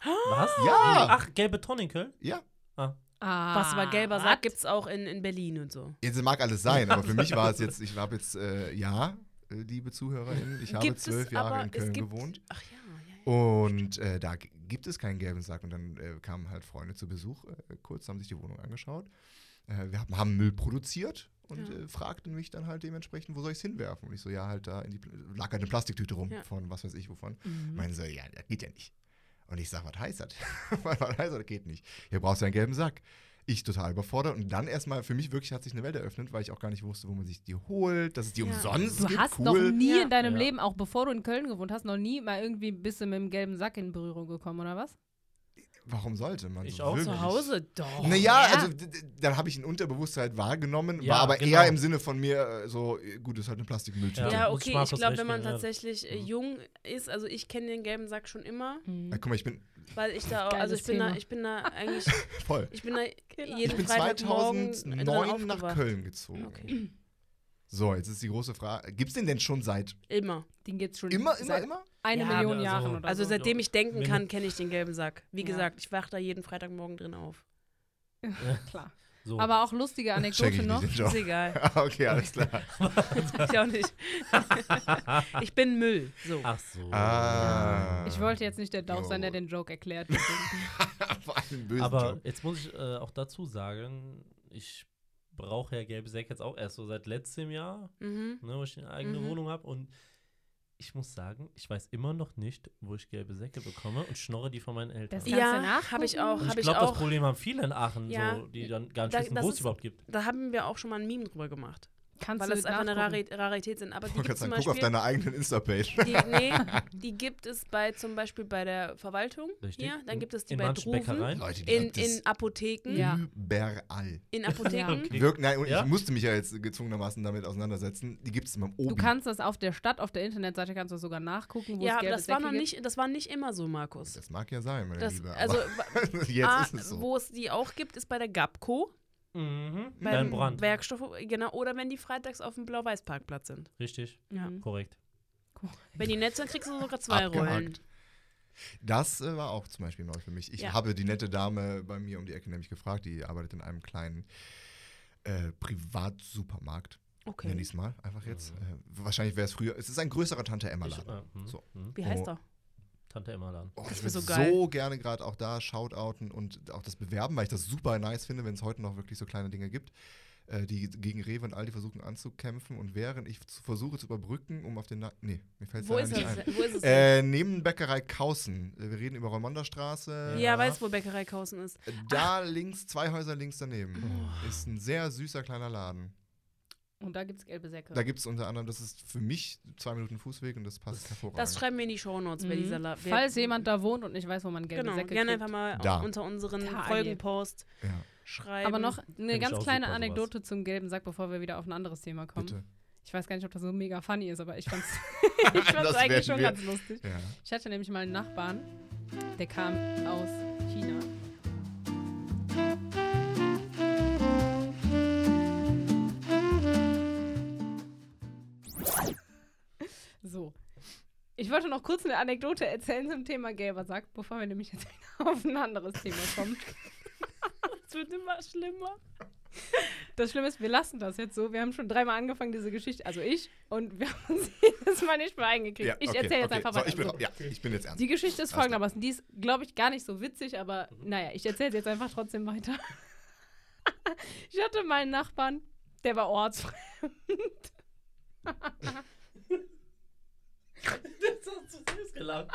Was? Ja. Ach, gelbe Tonne in Köln? Ja, Ah. Ah, Was aber gelber Sack gibt es auch in, in Berlin und so. jetzt mag alles sein, aber für mich war es jetzt, ich habe jetzt, äh, ja, äh, liebe ZuhörerInnen, ich habe Gibt es zwölf Jahre aber- in es Köln gibt- gewohnt. Ach ja, ja, ja. Und äh, da g- gibt es keinen gelben Sack. Und dann äh, kamen halt Freunde zu Besuch, äh, kurz haben sich die Wohnung angeschaut. Äh, wir haben, haben Müll produziert und Ja. äh, fragten mich dann halt dementsprechend, wo soll ich es hinwerfen? Und ich so, ja, halt da in die, Pl- lag halt eine Plastiktüte rum Ja. von was weiß ich wovon. Mhm. Meinen so, ja, das geht ja nicht. Und ich sag, was heißt das? was heißt das? Das geht nicht. Hier brauchst du einen gelben Sack. Ich total überfordert und dann erstmal, für mich wirklich hat sich eine Welt eröffnet, weil ich auch gar nicht wusste, wo man sich die holt, dass es die Ja. umsonst Du gibt. hast cool. noch nie Ja. in deinem Ja. Leben, auch bevor du in Köln gewohnt hast, noch nie mal irgendwie bist du mit dem gelben Sack in Berührung gekommen, oder was? Warum sollte man Ich so auch. wirklich? Zu Hause doch. Naja, Ja. also dann habe ich ein Unterbewusstsein wahrgenommen, Ja, war aber genau. eher im Sinne von mir äh, so, äh, gut, ist halt eine Plastikmülltüte. Ja. Ja, okay, ich glaube, wenn man geben, ja. tatsächlich äh, Mhm. jung ist, also ich kenne den gelben Sack schon immer, Ja, guck mal, ich bin weil ich da auch, also ich bin da, ich bin da eigentlich, voll. ich bin da jeden Ich bin Freitagmorgen drin 2009 nach aufgewacht. Köln gezogen. Okay. So, jetzt ist die große Frage, gibt es den denn schon seit Immer. Den gibt's schon immer, immer, immer? eine Ja, Million also- Jahren oder Also so. seitdem ich denken Min- kann, kenne ich den gelben Sack. Wie Ja. gesagt, ich wache da jeden Freitagmorgen drin auf. Klar. So. Aber auch lustige Anekdote ich noch. Ist egal. Ah, okay, alles klar. ich auch nicht. ich bin Müll. So. Ach so. Ah. Ich wollte jetzt nicht der Dauch sein, der den Joke erklärt. Aber jetzt muss ich äh, auch dazu sagen, ich brauche ja gelbe Säcke jetzt auch erst so seit letztem Jahr, Mhm. ne, wo ich eine eigene Mhm. Wohnung habe. Und ich muss sagen, ich weiß immer noch nicht, wo ich gelbe Säcke bekomme und schnorre die von meinen Eltern. Das Ja, nachgucken. habe ich auch. Und Habe ich glaube, das auch. Problem haben viele in Aachen, Ja, so, die dann gar nicht da- wissen, wo es ist- überhaupt gibt. Da haben wir auch schon mal ein Meme drüber gemacht. Kannst weil du das einfach eine nachgucken. Rari Rarität sind. Aber die gibt gerade zum sagen, guck auf Beispiel, deiner eigenen Insta-Page. die, nee, die gibt es bei zum Beispiel bei der Verwaltung. Richtig. Hier, dann gibt es die in bei Druven. Leute, die in, gibt in Apotheken. Ja. überall. In Apotheken. Okay. Wirk, nein, und Ja? ich musste mich ja jetzt gezwungenermaßen damit auseinandersetzen. Die gibt es immer oben. Du kannst das auf der Stadt, auf der Internetseite kannst du sogar nachgucken, wo Ja, es aber das war noch gibt. nicht, das war nicht immer so, Markus. das mag ja sein, meine Das, Liebe. also, jetzt A, ist es so. wo es die auch gibt, ist bei der Gapco, Mhm. beim Dein Brand. Werkstoff, genau, oder wenn die freitags auf dem Blau-Weiß-Parkplatz sind. Richtig, Ja. Mhm. korrekt. Wenn die nett sind, kriegst du sogar zwei Abgehakt. Rollen. Das äh, war auch zum Beispiel neu für mich. Ich Ja. habe die nette Dame bei mir um die Ecke nämlich gefragt, die arbeitet in einem kleinen äh, Privatsupermarkt. Okay. Nenn ich es mal einfach jetzt. Äh, wahrscheinlich wäre es früher. Es ist ein größerer Tante Emma Ich, Laden. äh, So. hm. Wie heißt Oh. er? Tante Emma dann. Oh, Das ich würde so so, gerne gerade auch da shoutouten und auch das bewerben, weil ich das super nice finde, wenn es heute noch wirklich so kleine Dinge gibt, äh, die gegen Rewe und Aldi versuchen anzukämpfen und während ich zu, versuche zu überbrücken, um auf den. Na nee, mir fällt es nicht es? ein. Wo ist es? Äh, neben Bäckerei Kausen. Äh, Wir reden über Reumonderstraße. ja, weiß, wo Bäckerei Kausen ist. Da links, zwei Häuser links daneben, Oh. ist ein sehr süßer kleiner Laden. Und da gibt es gelbe Säcke. Da gibt es unter anderem, das ist für mich zwei Minuten Fußweg und das passt hervorragend. Das schreiben wir in die Shownotes, wer Mhm. dieser La wer- Falls jemand da wohnt und nicht weiß, wo man gelbe Genau, Säcke gerne kriegt. einfach mal Da. unter unseren Da, Folgenpost ja, schreiben. Aber noch eine ganz kleine super, sowas. Anekdote zum gelben Sack, bevor wir wieder auf ein anderes Thema kommen. bitte. Ich weiß gar nicht, ob das so mega funny ist, aber ich fand's, ich fand's Das eigentlich schon wir- ganz lustig. Ja. Ich hatte nämlich mal einen Nachbarn, der kam aus China. So. Ich wollte noch kurz eine Anekdote erzählen zum Thema gelber Sack, bevor wir nämlich jetzt wieder auf ein anderes Thema kommen. es wird immer schlimmer. Das Schlimme ist, wir lassen das jetzt so. Wir haben schon dreimal angefangen, diese Geschichte, also ich, und wir haben uns jedes Mal nicht mehr eingekriegt. Ja, ich okay, erzähle jetzt okay. einfach so, weiter. ich bin, So. Ja, ich bin jetzt ernst. Die Geschichte ist folgendermaßen. Die ist, glaube ich, gar nicht so witzig, aber naja, ich erzähle jetzt einfach trotzdem weiter. ich hatte mal einen Nachbarn, der war ortsfremd. Das hast du süß gelacht.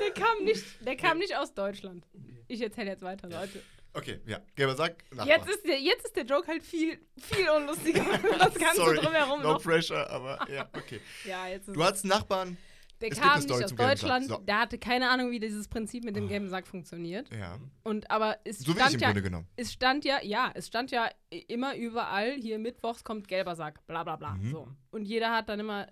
Der kam nicht, der kam nicht aus Deutschland. Ich erzähle jetzt weiter, Leute. Okay, ja. Gelber Sack, Nachbar. Jetzt ist, der, jetzt ist der Joke halt viel, viel unlustiger, das Ganze Sorry, drumherum no noch. pressure, aber ja, okay. Ja, jetzt ist Du hattest einen Nachbarn. Der Es kam nicht aus. Deutschland, So. der hatte keine Ahnung, wie dieses Prinzip mit dem gelben Sack funktioniert. Ja. Und aber es So wie ich stand im ja, Grunde genommen. es stand ja, ja, es stand ja immer überall, hier mittwochs kommt gelber Sack, bla bla bla. Mhm. So. Und jeder hat dann immer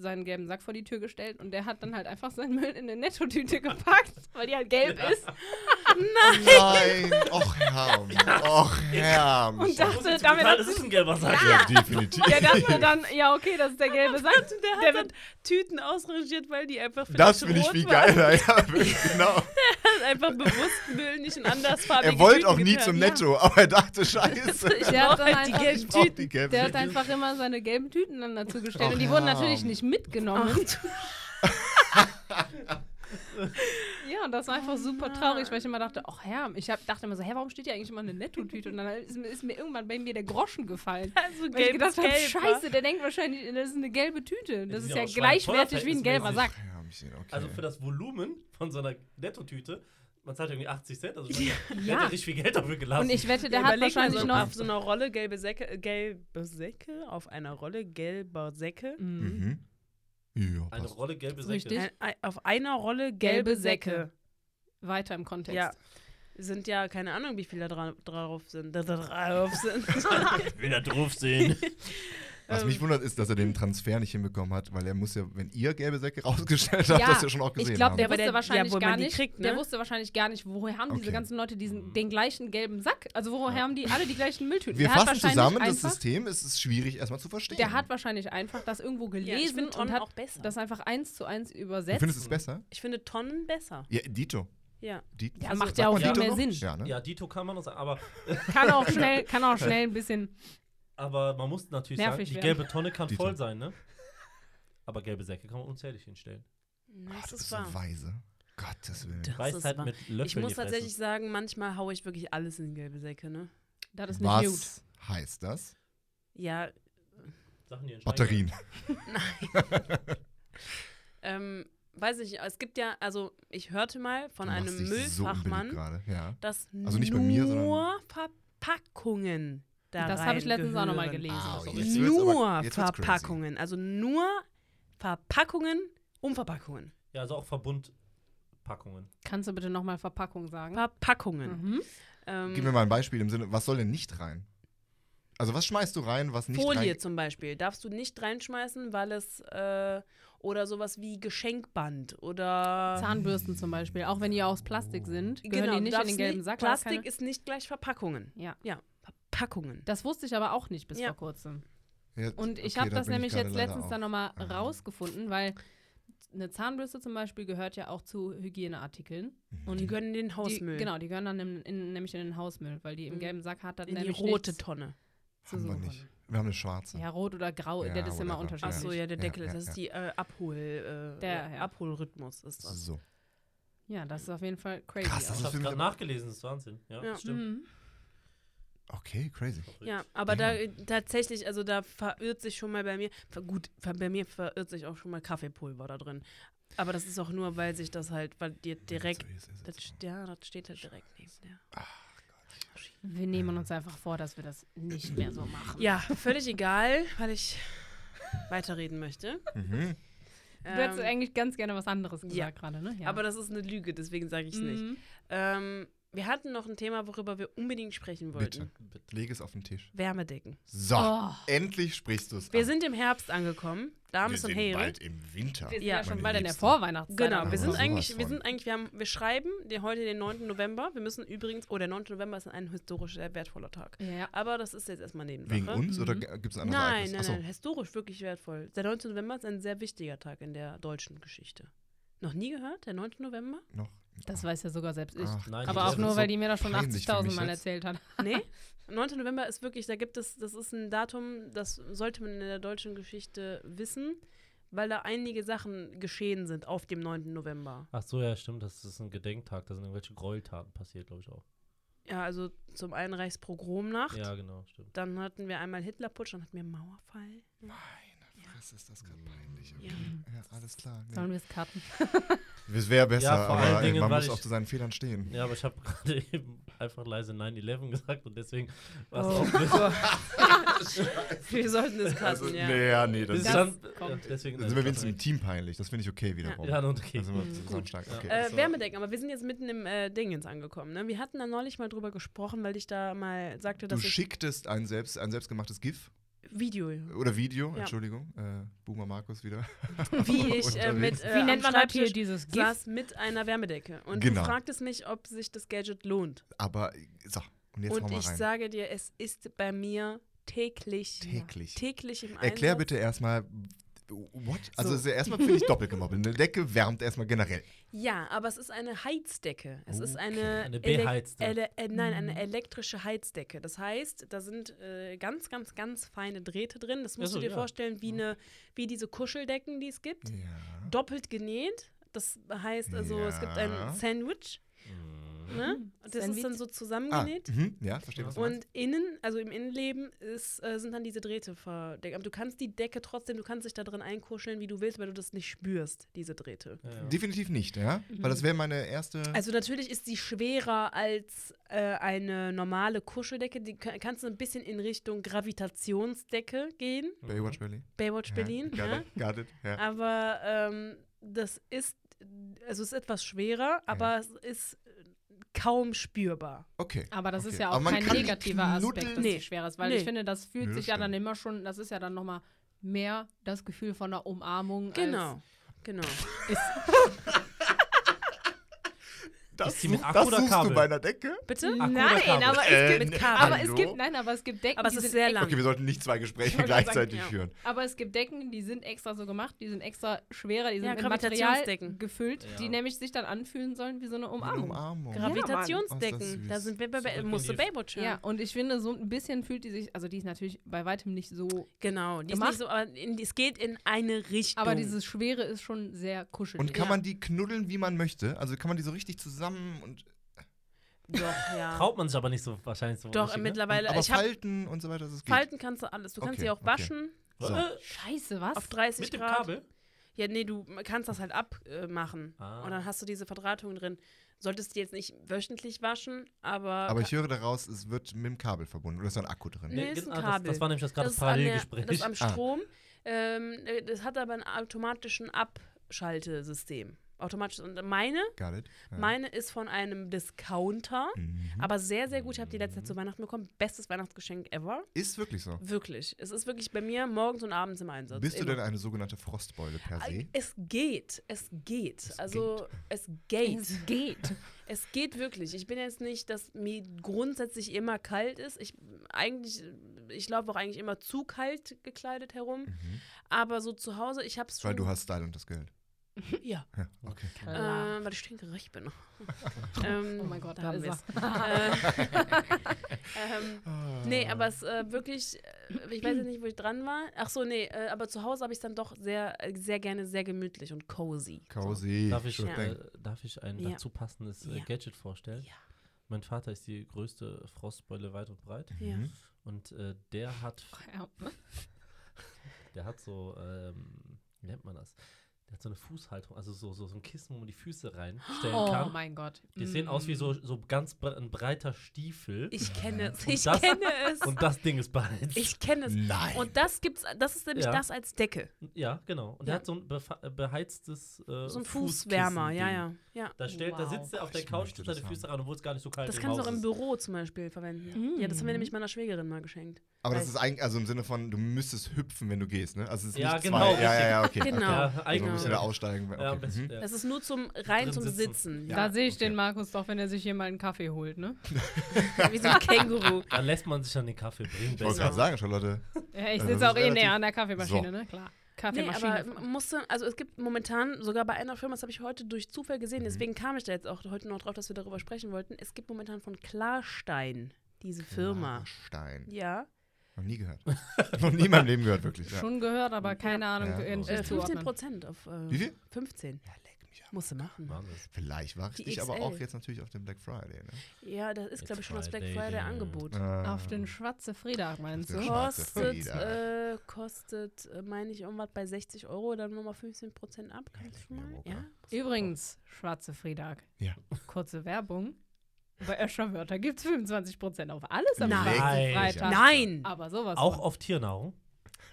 seinen gelben Sack vor die Tür gestellt und der hat dann halt einfach seinen Müll in eine Nettotüte gepackt, weil die halt gelb ist. Nein! Och, Herr. Och, Herr. Und dachte, damit das ist ein gelber Sack. ja, definitiv. der dachte dann, ja okay, das ist der gelbe Sack. Der hat Der dann Tüten ausrangiert, weil die einfach Das finde ich viel waren. geiler. Ja, genau. hat einfach bewusst Müll nicht in andersfarbige Er wollte Tüten auch nie getan. zum Netto, aber er dachte, scheiße. Der hat dann halt die einfach- gelben Tüten. die gelben Der hat einfach immer seine gelben Tüten dann dazu gestellt Ach und die wurden natürlich nicht mitgenommen. Ach, Ja, und das war einfach super traurig, weil ich immer dachte, ach Herr, ich hab, dachte immer so, hä, warum steht hier eigentlich immer eine Nettotüte? Und dann ist, mir- ist mir irgendwann bei mir der Groschen gefallen. Also Weil ich gelb gedacht ist habe, scheiße, der denkt wahrscheinlich, das ist eine gelbe Tüte. Das ist sind ja gleichwertig wie ein gelber Sack. Ja, okay. Also für das Volumen von so einer Nettotüte, man zahlt irgendwie 80 Cent, also Ja. der hat ja richtig viel Geld dafür gelassen. Und ich wette, der Ja, hat wahrscheinlich so noch. auf so einer Rolle gelbe Säcke, gelbe Säcke, auf einer Rolle gelber Säcke. Mhm. Ja, eine passt. Rolle gelbe Säcke. Richtig. Ein, auf einer Rolle gelbe, Gelbe Säcke. Säcke. Weiter im Kontext. Ja. Sind ja keine Ahnung, wie viele da dra drauf sind. Da drauf sind. Wieder drauf sehen. Was Ähm, mich wundert, ist, dass er den Transfer nicht hinbekommen hat, weil er muss ja, wenn ihr gelbe Säcke rausgestellt habt, Ja, das ja schon auch gesehen Ich glaube, haben. der Ja, aber wusste der- wahrscheinlich ja, gar die nicht. kriegt, Der ne? wusste wahrscheinlich gar nicht, woher haben diese Okay. ganzen Leute diesen den gleichen gelben Sack? Also woher haben die alle die gleichen Mülltüten? Wir der hat fassen wahrscheinlich zusammen, das einfach, System es ist schwierig erstmal zu verstehen. Der hat wahrscheinlich einfach das irgendwo ja, ich gelesen und hat auch besser. das einfach eins zu eins du übersetzt. findest es besser? ich finde Tonnen besser. Ja, Dito. Ja. Di Ja, Also, macht ja auch viel mehr noch? Sinn. Ja, ne? Ja, Dito kann man noch sagen, aber, Kann auch schnell, kann auch schnell ein bisschen. Aber man muss natürlich Nervig sagen, die werden. gelbe Tonne kann voll sein, ne? Aber gelbe Säcke kann man unzählig hinstellen. Das, Ach, das ist so wahr. weise. Gottes Willen. Das halt wahr. mit Löffeln Ich muss tatsächlich sagen, manchmal haue ich wirklich alles in gelbe Säcke, ne? Das ist nicht gut. Was heißt das Ja, Sachen, die Batterien. ähm, weiß ich nicht. Es gibt ja, also ich hörte mal von einem so Müllfachmann, gerade. Ja. dass Also nicht bei mir, sondern- nur Verpackungen da Das habe ich letztens auch nochmal gelesen. Ah, aber- Nur crazy. Verpackungen. Also nur Verpackungen um Verpackungen. Ja, also auch Verbundpackungen. Kannst du bitte nochmal Verpackung sagen? Verpackungen. Mhm. Ähm, Gib mir mal ein Beispiel im Sinne, was soll denn nicht rein? Also was schmeißt du rein, was nicht Folie rein... zum Beispiel darfst du nicht reinschmeißen, weil es äh, oder sowas wie Geschenkband oder Zahnbürsten zum Beispiel, auch wenn die aus Plastik sind, gehören Genau, die nicht in den gelben Sack. Plastik ist nicht gleich Verpackungen. ja. Ja, Verpackungen. Das wusste ich aber auch nicht bis Ja. vor kurzem. Ja, Und ich okay, habe da das ich nämlich jetzt letztens auch. dann nochmal rausgefunden, weil eine Zahnbürste zum Beispiel gehört ja auch zu Hygieneartikeln. Und Die gehören in den Hausmüll. Die, genau, die gehören dann in, in, nämlich in den Hausmüll, weil die im Mhm. gelben Sack hat dann in die rote Tonne. Haben wir nicht. Wir haben eine schwarze. Ja, rot oder grau, Ja, das ist immer unterschiedlich. Achso, ja, der Deckel, ja, das ist die äh, Abhol, äh, Der, ja. Abholrhythmus ist das. So. Ja, das ist auf jeden Fall crazy. Krass, das Ich ist habe mich gerade nachgelesen, das ist Wahnsinn. Ja, stimmt. Mhm. Okay, crazy. Ja, aber da äh, tatsächlich, also da verirrt sich schon mal bei mir, gut, bei mir verirrt sich auch schon mal Kaffeepulver da drin. Aber das ist auch nur, weil sich das halt, weil dir direkt, das, ja, das steht halt direkt neben dir. Wir nehmen uns einfach vor, dass wir das nicht mehr so machen. Ja, völlig egal, weil ich weiterreden möchte. Mhm. Du hättest Ähm, eigentlich ganz gerne was anderes gesagt ja. gerade, ne? Ja. Aber das ist eine Lüge, deswegen sage ich es nicht. Mhm. Ähm, wir hatten noch ein Thema, worüber wir unbedingt sprechen wollten. Bitte. Leg es auf den Tisch. Wärmedecken. So, Oh. endlich sprichst du es Wir an. sind im Herbst angekommen. Dames wir und sind Herren. bald im Winter. Wir sind Ja, ja, schon bald in der. Vorweihnachtszeit. Genau, wir sind eigentlich, wir sind eigentlich, wir, haben, wir schreiben den, heute den 9. November. Wir müssen übrigens, oh, der 9. November ist ein historisch sehr wertvoller Tag. Ja. Aber das ist jetzt erstmal Nebensache. Wegen uns oder Mhm. gibt es ein anderes Nein, Ereignis? nein, nein, historisch wirklich wertvoll. Der 9. November ist ein sehr wichtiger Tag in der deutschen Geschichte. Noch nie gehört, der 9. November? Noch. Das weiß ja sogar selbst ich. Ach, Nein, aber auch nur, so weil die mir das schon peinlich für 80.000 mich Mal erzählt hat. Nee. 9. November ist wirklich, da gibt es, das ist ein Datum, das sollte man in der deutschen Geschichte wissen, weil da einige Sachen geschehen sind auf dem 9. November. Ach so, ja, stimmt. Das ist ein Gedenktag. Da sind irgendwelche Gräueltaten passiert, glaube ich auch. Ja, also zum einen Reichspogromnacht. Ja, genau, stimmt. Dann hatten wir einmal Hitlerputsch, dann hatten wir Mauerfall. Meine Fresse, ist das gerade peinlich. Okay. Ja. Ja. alles klar. Nee. Sollen wir es cutten? Es wäre besser, Ja, vor aber allen ey, Dingen, man weil muss ich- auch zu seinen Fehlern stehen. Ja, aber ich habe gerade eben einfach leise 9-11 gesagt und deswegen war es Oh auch blöd. wir sollten das cutten, Also, ja. nee, ja, nee, das Bis ist, Das dann, kommt. ja, deswegen, dann sind wir wenigstens im Team peinlich. Das finde ich okay wiederum. Ja, und okay. Dann sind wir Mhm, zusammen gut. stark. Ja. Okay. Äh, Wärmedecken, aber wir sind jetzt mitten im äh, Dingens angekommen. Ne? Wir hatten da neulich mal drüber gesprochen, weil ich da mal sagte, du dass ich schicktest ein, selbst, ein selbstgemachtes GIF Video, oder Video, Ja. Entschuldigung. Äh, Boomer Markus wieder. wie ich äh, mit äh, Wie nennt man das hier, Schreibtisch dieses GIF? saß mit einer Wärmedecke. Und Genau. du fragtest mich, ob sich das Gadget lohnt. Aber so, und jetzt und ich rein. sage dir, es ist bei mir täglich, Täglich. täglich im Erklär Einsatz. bitte erstmal, what? Also So. es ist ja erstmal finde ich doppelt gemoppelt. Eine Decke wärmt erstmal generell. Ja, aber es ist eine Heizdecke. Es ist Okay. eine, Eine beheizte. ele äh, nein, eine Mhm. elektrische Heizdecke. Das heißt, da sind äh, ganz, ganz, ganz feine Drähte drin. Das musst so, du dir ja. vorstellen, wie, eine, wie diese Kuscheldecken, die es gibt. Ja. Doppelt genäht. Das heißt also, es gibt ein. Sandwich. Mhm. Ne? Und das ist Sandwich. dann so Ah, zusammengenäht. mhm, ja, verstehe, was du meinst. Und innen, also im Innenleben, ist, äh, sind dann diese Drähte verdeckt. Aber du kannst die Decke trotzdem, du kannst dich da drin einkuscheln, wie du willst, weil du das nicht spürst, diese Drähte. Ja, ja. Definitiv nicht, ja? Weil das wäre meine erste. Also natürlich ist sie schwerer als äh, eine normale Kuscheldecke. Die ka- kannst du ein bisschen in Richtung Gravitationsdecke gehen. Baywatch Berlin. Baywatch Berlin. Ja, Ja, got, it, got it, ja. Aber ähm, das ist, also es ist etwas schwerer, aber es ist kaum spürbar. Okay. Aber das ist Okay. ja Aber auch kein negativer Aspekt, dass Nee. sie schwer ist. Weil Nee. ich finde, das fühlt Nee, das sich ja dann immer schon, das ist ja dann nochmal mehr das Gefühl von einer Umarmung. Genau. Genau. Das, Ist die mit Akku das oder suchst du Kabel? bei einer Decke? Bitte? Akku oder Nein, Kabel? aber es Äh, gibt, mit Kabel. aber es gibt, nein, aber es gibt Decken, Aber es die ist sind sehr lang. Okay, wir sollten nicht zwei Gespräche gerade sagen, gleichzeitig ja. führen. Aber es gibt Decken, die sind extra so gemacht, die sind extra schwerer, die sind Ja, mit Material gefüllt, Ja. die nämlich sich dann anfühlen sollen wie so eine Eine Umarmung. Umarmung. Gravitationsdecken. Oh, ist da sind wir bei, in musste Baywatch hören. Ja, und ich finde, so ein bisschen fühlt die sich, also die ist natürlich bei weitem nicht so, Genau. Die ist Gemacht. nicht so, aber in, es geht in eine Richtung. aber dieses Schwere ist schon sehr kuschelig. Und kann Ja. man die knuddeln, wie man möchte? Also kann man die so richtig zusammen und. Doch, ja. Traut man sich aber nicht so wahrscheinlich so. Doch, richtig, ne? mittlerweile. Aber ich hab, Falten und so weiter, das geht. Falten kannst du alles. Du kannst Okay, sie auch okay. waschen So. Äh, Scheiße, was? auf 30 Mit dem Grad. Kabel? Ja, nee, du kannst das halt abmachen. Ah. Und dann hast du diese Verdrahtung drin. Solltest du jetzt nicht wöchentlich waschen, aber. Aber ich höre daraus, es wird mit dem Kabel verbunden. Oder ist da ein Akku drin? Nee, ist gen- ein ah, Kabel. Das, das war nämlich das gerade das ist, Parallelgespräch. das ist am Ah. Strom. Ähm, äh, das hat aber ein automatischen Abschaltesystem. Automatisch. Und meine, Got it. Ja. meine ist von einem Discounter. Mhm. Aber sehr, sehr gut. Ich habe die letzte Zeit zu Weihnachten bekommen. Bestes Weihnachtsgeschenk ever. Ist wirklich so. Wirklich. Es ist wirklich bei mir morgens und abends im Einsatz. Bist du Immer. denn eine sogenannte Frostbeule per se? Es geht, es geht. Es also es geht. Es geht. Es geht wirklich. Ich bin jetzt nicht, dass mir grundsätzlich immer kalt ist. Ich eigentlich, ich laufe auch eigentlich immer zu kalt gekleidet herum. Mhm. Aber so zu Hause, ich habe es schon. Weil du hast Style und das Geld. Ja, Ja, okay. Äh, weil ich stinkgerecht bin. ähm, Oh mein Gott, da da haben ist er. äh, ähm, nee, aber es äh, wirklich, äh, ich weiß jetzt nicht, wo ich dran war. Ach so, nee, äh, aber zu Hause habe ich es dann doch sehr, äh, sehr gerne sehr gemütlich und cozy. Cozy. Darf ich, Ja. äh, darf ich ein Ja. dazu passendes äh. Gadget vorstellen? Ja. Mein Vater ist die größte Frostbeule weit und breit. Ja. Mhm. Und äh, der hat. Der hat so, ähm, wie nennt man das? Der hat so eine Fußhaltung, also so, so, so ein Kissen, wo man die Füße reinstellen Oh kann. mein Gott. Die sehen aus wie so, Mm. so ganz bre ein breiter Stiefel. Ich kenne es. Und Ich das- kenne es. und das Ding ist beheizt. Ich kenne es. Nein. Und das gibt's, das ist nämlich Ja. das als Decke. ja, genau. Und Ja. der hat so ein äh, beheiztes äh, So ein Fußwärmer, ja, ja. ja. Da, da Wow. sitzt er auf Oh, der ich Couch, tut seine das Füße ran, obwohl es gar nicht so kalt Das im kannst du auch im ist. Büro zum Beispiel verwenden. Ja, das haben wir Mm. nämlich meiner Schwägerin mal geschenkt. Aber das ist eigentlich, also im Sinne von, du müsstest hüpfen, wenn du gehst, ne? Also es ist Ja, nicht genau, zwei. Ja, ja, ja, okay. Genau. Okay. Ja, Also eigentlich. musst du da aussteigen. Okay. Ja, am besten, mhm. ja. Das ist nur zum rein Drin zum sitzen. Sitzen. Ja. Da sehe ich okay. den Markus doch, wenn er sich hier mal einen Kaffee holt, ne? Wie so ein Känguru. Dann lässt man sich an den Kaffee bringen. Ich wollte gerade sagen, Charlotte. Ja, ich Also sitze auch eh näher an der Kaffeemaschine, So. ne? Klar. Nee, Kaffeemaschine. aber musste, also es gibt momentan, sogar bei einer Firma, das habe ich heute durch Zufall gesehen, deswegen kam ich da jetzt auch heute noch drauf, dass wir darüber sprechen wollten. Es gibt momentan von Klarstein diese Firma. Stein. Ja. Noch nie gehört. Noch nie in meinem Leben gehört, wirklich. Ja. Schon gehört, aber keine Ahnung, Ja, oh. Äh, nicht 15 zuordnen. Prozent auf äh, Wie viel? 15. Ja, leck mich ab. Musst du machen. Wahnsinn. Vielleicht war ich aber XL. auch jetzt natürlich auf dem Black Friday. Ne? Ja, das ist, glaube ich, schon das Black Friday, Friday yeah. Angebot. Auf Äh, den Schwarze Freitag, meinst du? den Schwarze Kostet, äh, kostet, äh, meine ich, irgendwas bei 60 Euro, dann nochmal 15 Prozent ab. Kannst du mir mal? Mucke. Ja? Übrigens, Schwarze Freitag. Ja. Kurze Werbung. Bei Öscher Wörter gibt es 25% auf alles am Nein. Freitag. Nein! Aber sowas. Auch von. auf Tiernahrung.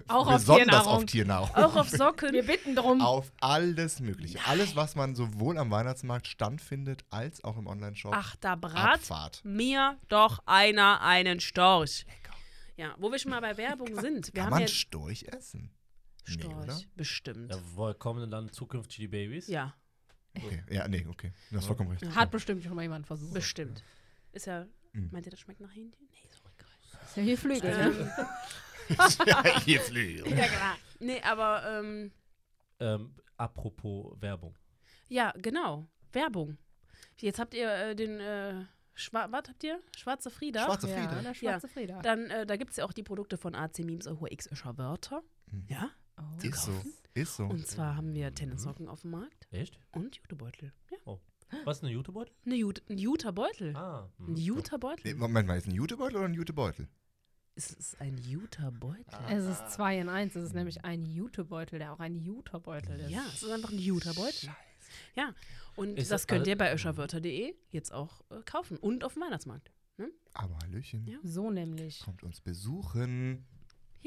auch auf Besonders Tiernahrung. auf Tiernahrung. Auch auf Socken. Wir bitten drum. Auf alles Mögliche. Alles, was man sowohl am Weihnachtsmarkt standfindet, als auch im Online-Shop. Ach, da brat Abfahrt. mir doch einer einen Storch. Ja, wo wir schon mal bei Werbung sind. Wir Kann haben man Storch essen? Nee, Storch, oder? bestimmt. Ja, woher kommen denn dann zukünftig die Babys? Ja, Okay. Ja, nee, okay. Du hast vollkommen recht. Hat bestimmt schon mal jemand versucht. bestimmt. Ist ja, Mhm. meint ihr, das schmeckt nach Hähnchen? Nee, so egal. Ist ja hier Flügel, ne? Ähm, ja, hier Flügel. ja, klar. Nee, aber, ähm, Ähm, apropos Werbung. ja, genau. Werbung. Jetzt habt ihr äh, den, äh, Schwa was habt ihr? Schwarze Frieda. Schwarze Ja, Friede. der Schwarze Freitag. Dann, äh, da gibt es ja auch die Produkte von AC Memes, Ahur X Wörter. Mhm. Ja. Oh. Ist so. Ist so. Und zwar haben wir Tennissocken auf dem Markt Echt? und Jutebeutel. Ja. Was ist eine Jutebeutel? Eine Jute, ein Jutebeutel. Ah. Ein hm. Jutebeutel. Nee, Moment mal, ist ein Jutebeutel oder ein Jutebeutel? Ist es ein Jutebeutel? Es ist 2 in 1. Es ist nämlich ein Jutebeutel, der auch ein Jutebeutel ist. Ja, es ist einfach ein Jutebeutel. Ja, und Ist das das könnt ihr bei öscherwörter.de jetzt auch äh, kaufen und auf dem Weihnachtsmarkt. Aber Hallöchen. Ja. So nämlich. Kommt uns besuchen.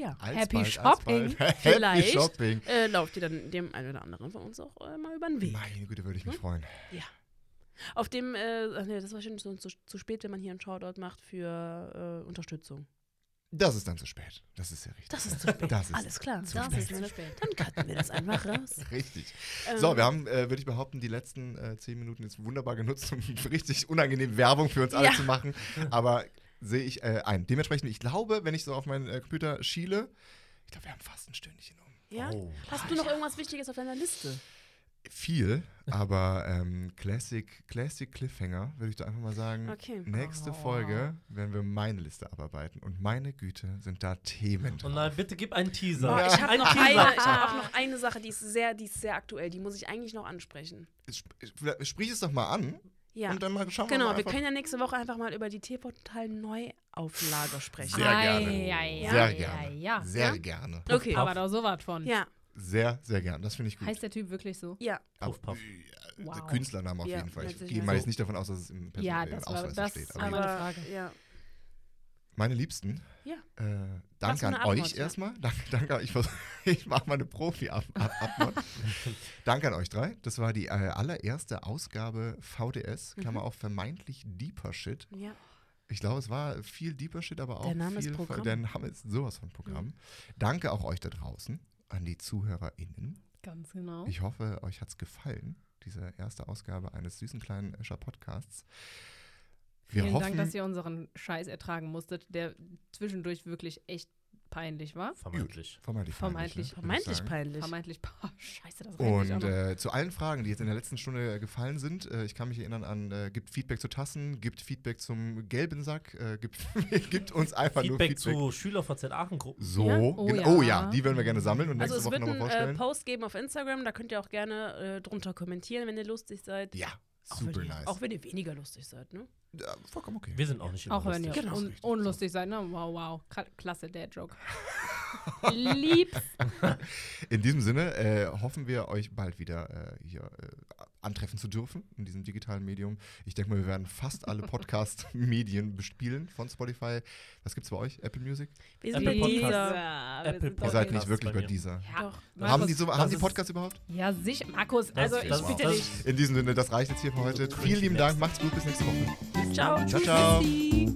Ja. Alsbald, Happy alsbald. Shopping. Happy Vielleicht. Shopping. Äh, lauft ihr dann dem einen oder anderen von uns auch äh, mal über den Weg. Meine Güte, würde ich mich Hm? freuen. Auf dem, äh, nee, das ist wahrscheinlich so zu, zu spät, wenn man hier einen Shoutout macht für äh, Unterstützung. Das ist dann zu spät. Das ist ja richtig. Das ist zu spät. Das ist Alles klar. zu das spät. ist zu spät. Dann cutten wir das einfach raus. richtig. Ähm, So, wir haben, äh, würde ich behaupten, die letzten äh, zehn Minuten jetzt wunderbar genutzt, um richtig unangenehm Werbung für uns alle Ja. zu machen. Aber sehe ich äh, ein. Dementsprechend, ich glaube, wenn ich so auf meinen äh, Computer schiele, ich glaube, wir haben fast ein Stündchen um. Ja? Oh. Hast du noch irgendwas Wichtiges auf deiner Liste? Viel, aber ähm, Classic, Classic Cliffhanger, würde ich da einfach mal sagen. Okay. Nächste Oh. Folge werden wir meine Liste abarbeiten. Und meine Güte, sind da Themen Und drauf. nein, bitte gib einen Teaser. Boah, ich habe Ein noch, eine, ich hab auch noch eine Sache, die ist, sehr, die ist sehr aktuell. Die muss ich eigentlich noch ansprechen. Sp- Sprich es doch mal an. Ja. Und dann mal schauen Genau, wir mal wir einfach. können ja nächste Woche einfach mal über die TV Total Neuauflage sprechen. Sehr gerne. Ei, ei, Sehr gerne. ja. Sehr Ja? gerne. Okay. Aber doch sowas von. Ja, Sehr, sehr gerne. Das finde ich gut. Heißt der Typ wirklich so? ja. Puff, puff. Wow. Künstlername auf Ja, jeden Fall. Ich gehe mal jetzt nicht davon aus, dass es im Person Ja, das war- Ausweis das steht. war Aber Aber, Frage. ja. meine Liebsten, Ja. äh, danke an euch erstmal. Danke, danke. Ich, ich mache mal eine Profi-Antwort. danke an euch drei. Das war die äh, allererste Ausgabe VDS, Mhm. Klammer auf vermeintlich deeper Shit. ja. Ich glaube, es war viel deeper Shit, aber auch Der Name ist viel. Programm. Der Name ist sowas von Programm. Danke auch euch da draußen, an die ZuhörerInnen. Ganz genau. Ich hoffe, euch hat es gefallen, diese erste Ausgabe eines süßen kleinen Escher Podcasts. Wir Vielen hoffen, Dank, dass ihr unseren Scheiß ertragen musstet, der zwischendurch wirklich echt peinlich war. Vermeintlich. vermeintlich, Vermeintlich. peinlich, ne, Vermeintlich peinlich. Vermeintlich. Boah, scheiße, das Und äh, zu allen Fragen, die jetzt in der letzten Stunde äh, gefallen sind, äh, ich kann mich erinnern an, äh, gibt Feedback zu Tassen, gibt Feedback zum gelben Sack, äh, gibt, gibt uns einfach Feedback, nur Feedback. zu Schüler VZ Aachen-Gruppen. so, Ja? Oh gen- ja. oh ja, die werden wir gerne sammeln und Also nächste es Woche wird nochmal einen äh, vorstellen. Post geben auf Instagram, da könnt ihr auch gerne äh, drunter kommentieren, wenn ihr lustig seid. ja, Auch super wenn ihr, nice. Auch wenn ihr weniger lustig seid, ne? ja, vollkommen okay. Wir sind auch nicht immer Auch wenn ihr lustig. Genau, un richtig. unlustig seid. Ne? Wow, wow. Klasse, der Joke. Lieb. In diesem Sinne äh, hoffen wir, euch bald wieder äh, hier äh, antreffen zu dürfen in diesem digitalen Medium. Ich denke mal, wir werden fast alle Podcast-Medien bespielen von Spotify. Was gibt's bei euch? Apple Music? Wir sind Apple bei Podcast. dieser. Ja, Apple sind Ihr seid nicht wirklich bei bei dieser. Ja, Doch. Markus, Haben die, so, haben die Podcasts überhaupt? Ja, sicher. Markus, also das- ich bitte das- dich. In diesem Sinne, das reicht jetzt hier für heute. Vielen lieben Dank, macht's gut, bis nächste Woche. Ciao. Ciao, ciao. Tschüssi.